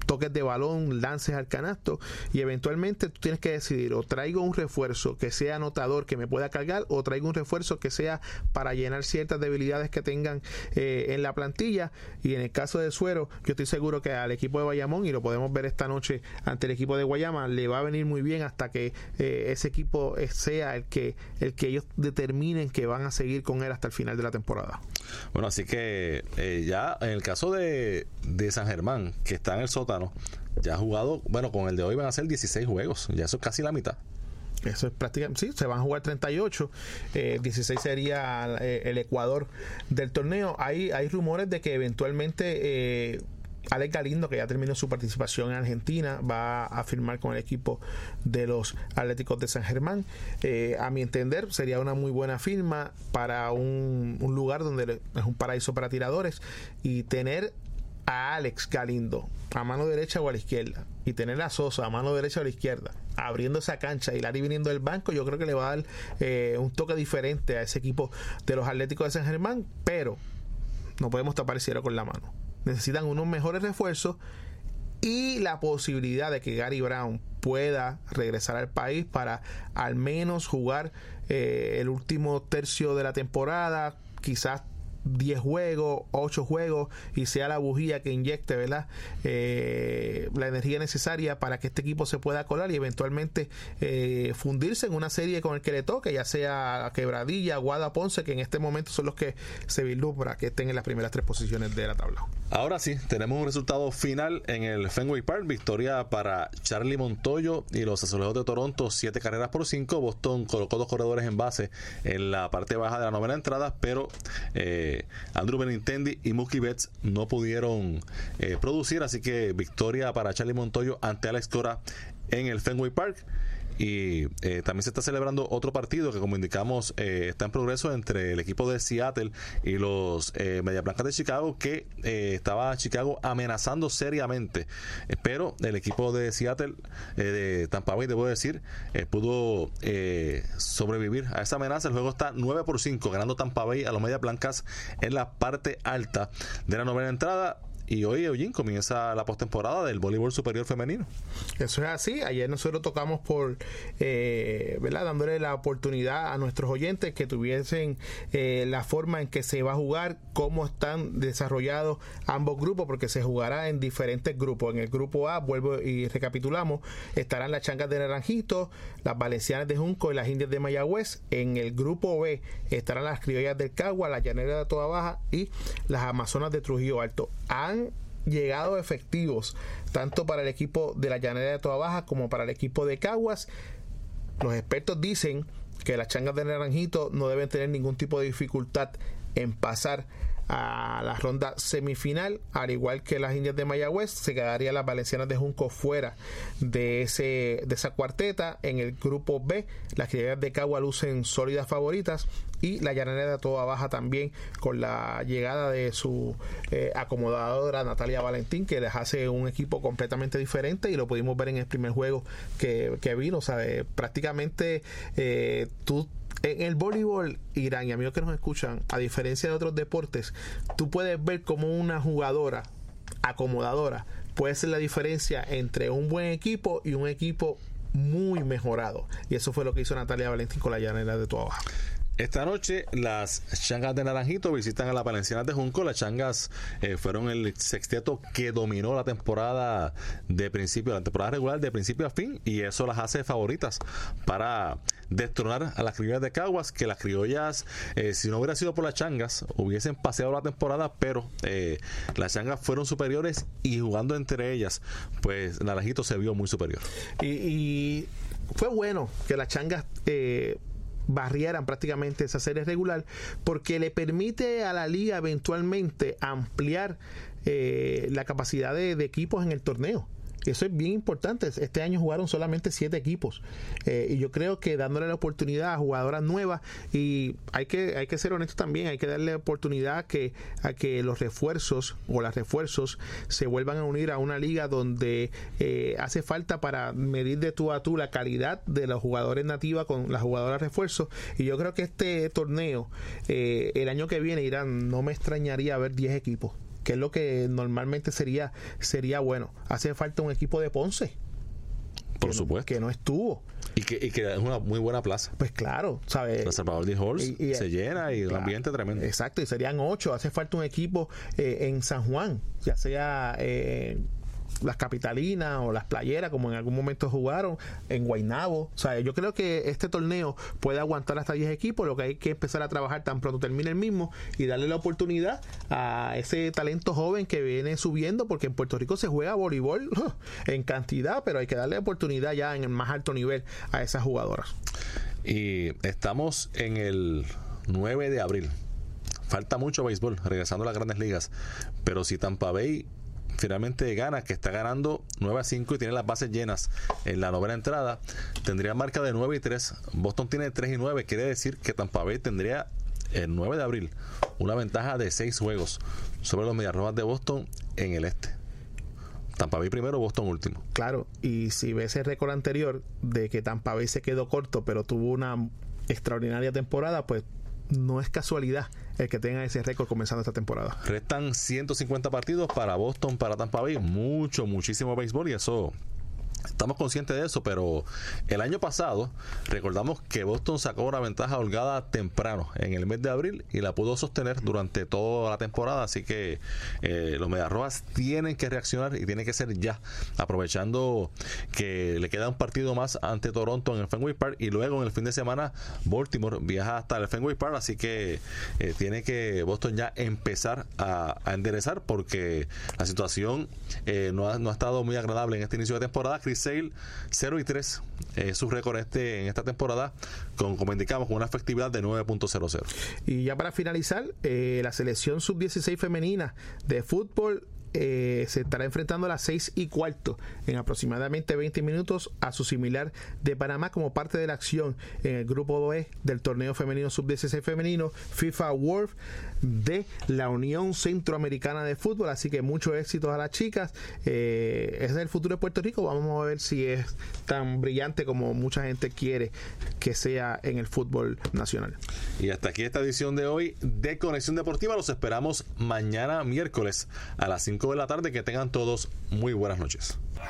toques de balón, lances al canasto y eventualmente tú tienes que decidir o traigo un refuerzo que sea anotador que me pueda cargar o traigo un refuerzo que sea para llenar ciertas debilidades que tengan eh, en la plantilla y en el caso de Suero yo estoy seguro que al equipo de Bayamón y lo podemos ver esta noche ante el equipo de Guayama le va a venir muy bien hasta que eh, ese equipo sea el que el que ellos determinen que van a seguir con él hasta el final de la temporada.
Bueno, así que eh, ya en el caso de, de San Germán que está en el sótano ya ha jugado, bueno, con el de hoy van a ser 16 juegos, ya eso es casi la mitad.
Eso es prácticamente, sí, se van a jugar 38, eh, 16 sería eh, el Ecuador del torneo. Hay, hay rumores de que eventualmente eh, Alex Galindo, que ya terminó su participación en Argentina, va a firmar con el equipo de los Atléticos de San Germán. Eh, a mi entender, sería una muy buena firma para un lugar donde es un paraíso para tiradores y tener a Alex Galindo a mano derecha o a la izquierda y tener a Sosa a mano derecha o a la izquierda abriendo esa cancha y Larry viniendo del banco yo creo que le va a dar eh, un toque diferente a ese equipo de los Atléticos de San Germán pero no podemos tapar el cielo con la mano. Necesitan unos mejores refuerzos y la posibilidad de que Gary Brown pueda regresar al país para al menos jugar eh, el último tercio de la temporada quizás 10 juegos, 8 juegos y sea la bujía que inyecte ¿verdad? Eh, la energía necesaria para que este equipo se pueda colar y eventualmente eh, fundirse en una serie con el que le toque, ya sea Quebradilla, Guada, Ponce, que en este momento son los que se vislumbra que estén en las primeras tres posiciones de la tabla.
Ahora sí, tenemos un resultado final en el Fenway Park. Victoria para Charlie Montoyo y los Azulejos de Toronto, siete carreras por cinco. Boston colocó dos corredores en base en la parte baja de la novena entrada, pero eh, Andrew Benintendi y Mookie Betts no pudieron eh, producir, así que victoria para Charlie Montoyo ante Alex Cora en el Fenway Park. Y eh, también se está celebrando otro partido que, como indicamos, eh, está en progreso entre el equipo de Seattle y los eh, Media Blancas de Chicago, que estaba Chicago amenazando seriamente. Pero el equipo de Seattle, de Tampa Bay, debo decir, pudo sobrevivir a esa amenaza. El juego está 9 por 5, ganando Tampa Bay a los Media Blancas en la parte alta de la novena entrada. Y hoy, Eugene, comienza la postemporada del voleibol superior femenino.
Eso es así. Ayer nosotros tocamos por, eh, ¿verdad? Dándole la oportunidad a nuestros oyentes que tuviesen eh, la forma en que se va a jugar, cómo están desarrollados ambos grupos, porque se jugará en diferentes grupos. En el grupo A, vuelvo y recapitulamos, estarán las changas de Naranjito, las valencianas de Junco y las indias de Mayagüez. En el grupo B estarán las criollas del Cagua, las llaneras de Toda Baja y las amazonas de Trujillo Alto. Han llegado efectivos tanto para el equipo de la llanera de Toda Baja como para el equipo de Caguas. Los expertos dicen que las changas de Naranjito no deben tener ningún tipo de dificultad en pasar a la ronda semifinal, al igual que las indias de Mayagüez, se quedarían las valencianas de Junco fuera de ese de esa cuarteta. En el grupo B, las criollas de Cagua lucen sólidas favoritas y la llanera toda baja también con la llegada de su eh, acomodadora Natalia Valentín que les hace un equipo completamente diferente y lo pudimos ver en el primer juego que, que vino o sea eh, prácticamente eh, tú en el voleibol, Irán y amigos que nos escuchan, a diferencia de otros deportes, tú puedes ver como una jugadora acomodadora puede ser la diferencia entre un buen equipo y un equipo muy mejorado. Y eso fue lo que hizo Natalia Valentín con la llanera de Toa Baja.
Esta noche las changas de Naranjito visitan a las Valencianas de Junco. Las changas eh, fueron el sexteto que dominó la temporada de principio, la temporada regular de principio a fin y eso las hace favoritas para destronar a las criollas de Caguas, que las criollas, eh, si no hubiera sido por las changas, hubiesen paseado la temporada, pero eh, las changas fueron superiores y jugando entre ellas, pues Naranjito se vio muy superior.
Y, y fue bueno que las changas eh, barrieran prácticamente esa serie regular porque le permite a la liga eventualmente ampliar eh, la capacidad de, de equipos en el torneo. Eso es bien importante. Este año jugaron solamente siete equipos. Eh, y yo creo que dándole la oportunidad a jugadoras nuevas, y hay que, hay que ser honestos también, hay que darle oportunidad a que, a que los refuerzos o las refuerzos se vuelvan a unir a una liga donde eh, hace falta para medir de tú a tú la calidad de los jugadores nativas con las jugadoras refuerzos. Y yo creo que este torneo, eh, el año que viene, Irán, no me extrañaría ver 10 equipos que es lo que normalmente sería sería bueno. Hace falta un equipo de Ponce.
Por
que
supuesto.
No, que no estuvo.
Y que, y que es una muy buena plaza.
Pues claro, ¿sabes?
La Salvador de Halls
Y- y-
se llena y el ambiente tremendo.
Exacto, y serían ocho. Hace falta un equipo eh, en San Juan, ya sea eh, las capitalinas o las playeras, como en algún momento jugaron, en Guaynabo. O sea, yo creo que este torneo puede aguantar hasta 10 equipos, lo que hay que empezar a trabajar tan pronto termine el mismo y darle la oportunidad a ese talento joven que viene subiendo, porque en Puerto Rico se juega voleibol *laughs* en cantidad, pero hay que darle oportunidad ya en el más alto nivel a esas jugadoras.
Y estamos en el 9 de abril. Falta mucho béisbol, regresando a las grandes ligas. Pero si Tampa Bay finalmente gana, que está ganando 9 a 5 y tiene las bases llenas en la novena entrada, tendría marca de 9 y 3. Boston tiene 3 y 9, quiere decir que Tampa Bay tendría el 9 de abril una ventaja de 6 juegos sobre los Mediarrojas de Boston en el este. Tampa Bay primero, Boston último.
Claro, y si ves el récord anterior de que Tampa Bay se quedó corto, pero tuvo una extraordinaria temporada, pues no es casualidad el que tenga ese récord comenzando esta temporada.
Restan 150 partidos para Boston, para Tampa Bay, mucho, muchísimo béisbol y eso Estamos conscientes de eso, pero el año pasado recordamos que Boston sacó una ventaja holgada temprano en el mes de abril y la pudo sostener durante toda la temporada, así que eh, los Mediarrojas tienen que reaccionar y tiene que ser ya, aprovechando que le queda un partido más ante Toronto en el Fenway Park y luego en el fin de semana Baltimore viaja hasta el Fenway Park, así que eh, tiene que Boston ya empezar a, enderezar porque la situación eh, no, ha, no ha estado muy agradable en este inicio de temporada. Sale 0 y 3 eh, su récord este, en esta temporada, con, como indicamos, con una efectividad de 9.00.
Y ya para finalizar, eh, la selección sub-16 femenina de fútbol eh, se estará enfrentando a las 6 y cuarto en aproximadamente 20 minutos a su similar de Panamá como parte de la acción en el grupo B del torneo femenino sub-16 femenino FIFA World de la Unión Centroamericana de Fútbol. Así que mucho éxito a las chicas. Eh, es el futuro de Puerto Rico. Vamos a ver si es tan brillante como mucha gente quiere que sea en el fútbol nacional.
Y hasta aquí esta edición de hoy de Conexión Deportiva. Los esperamos mañana miércoles a las 5 de la tarde. Que tengan todos muy buenas noches.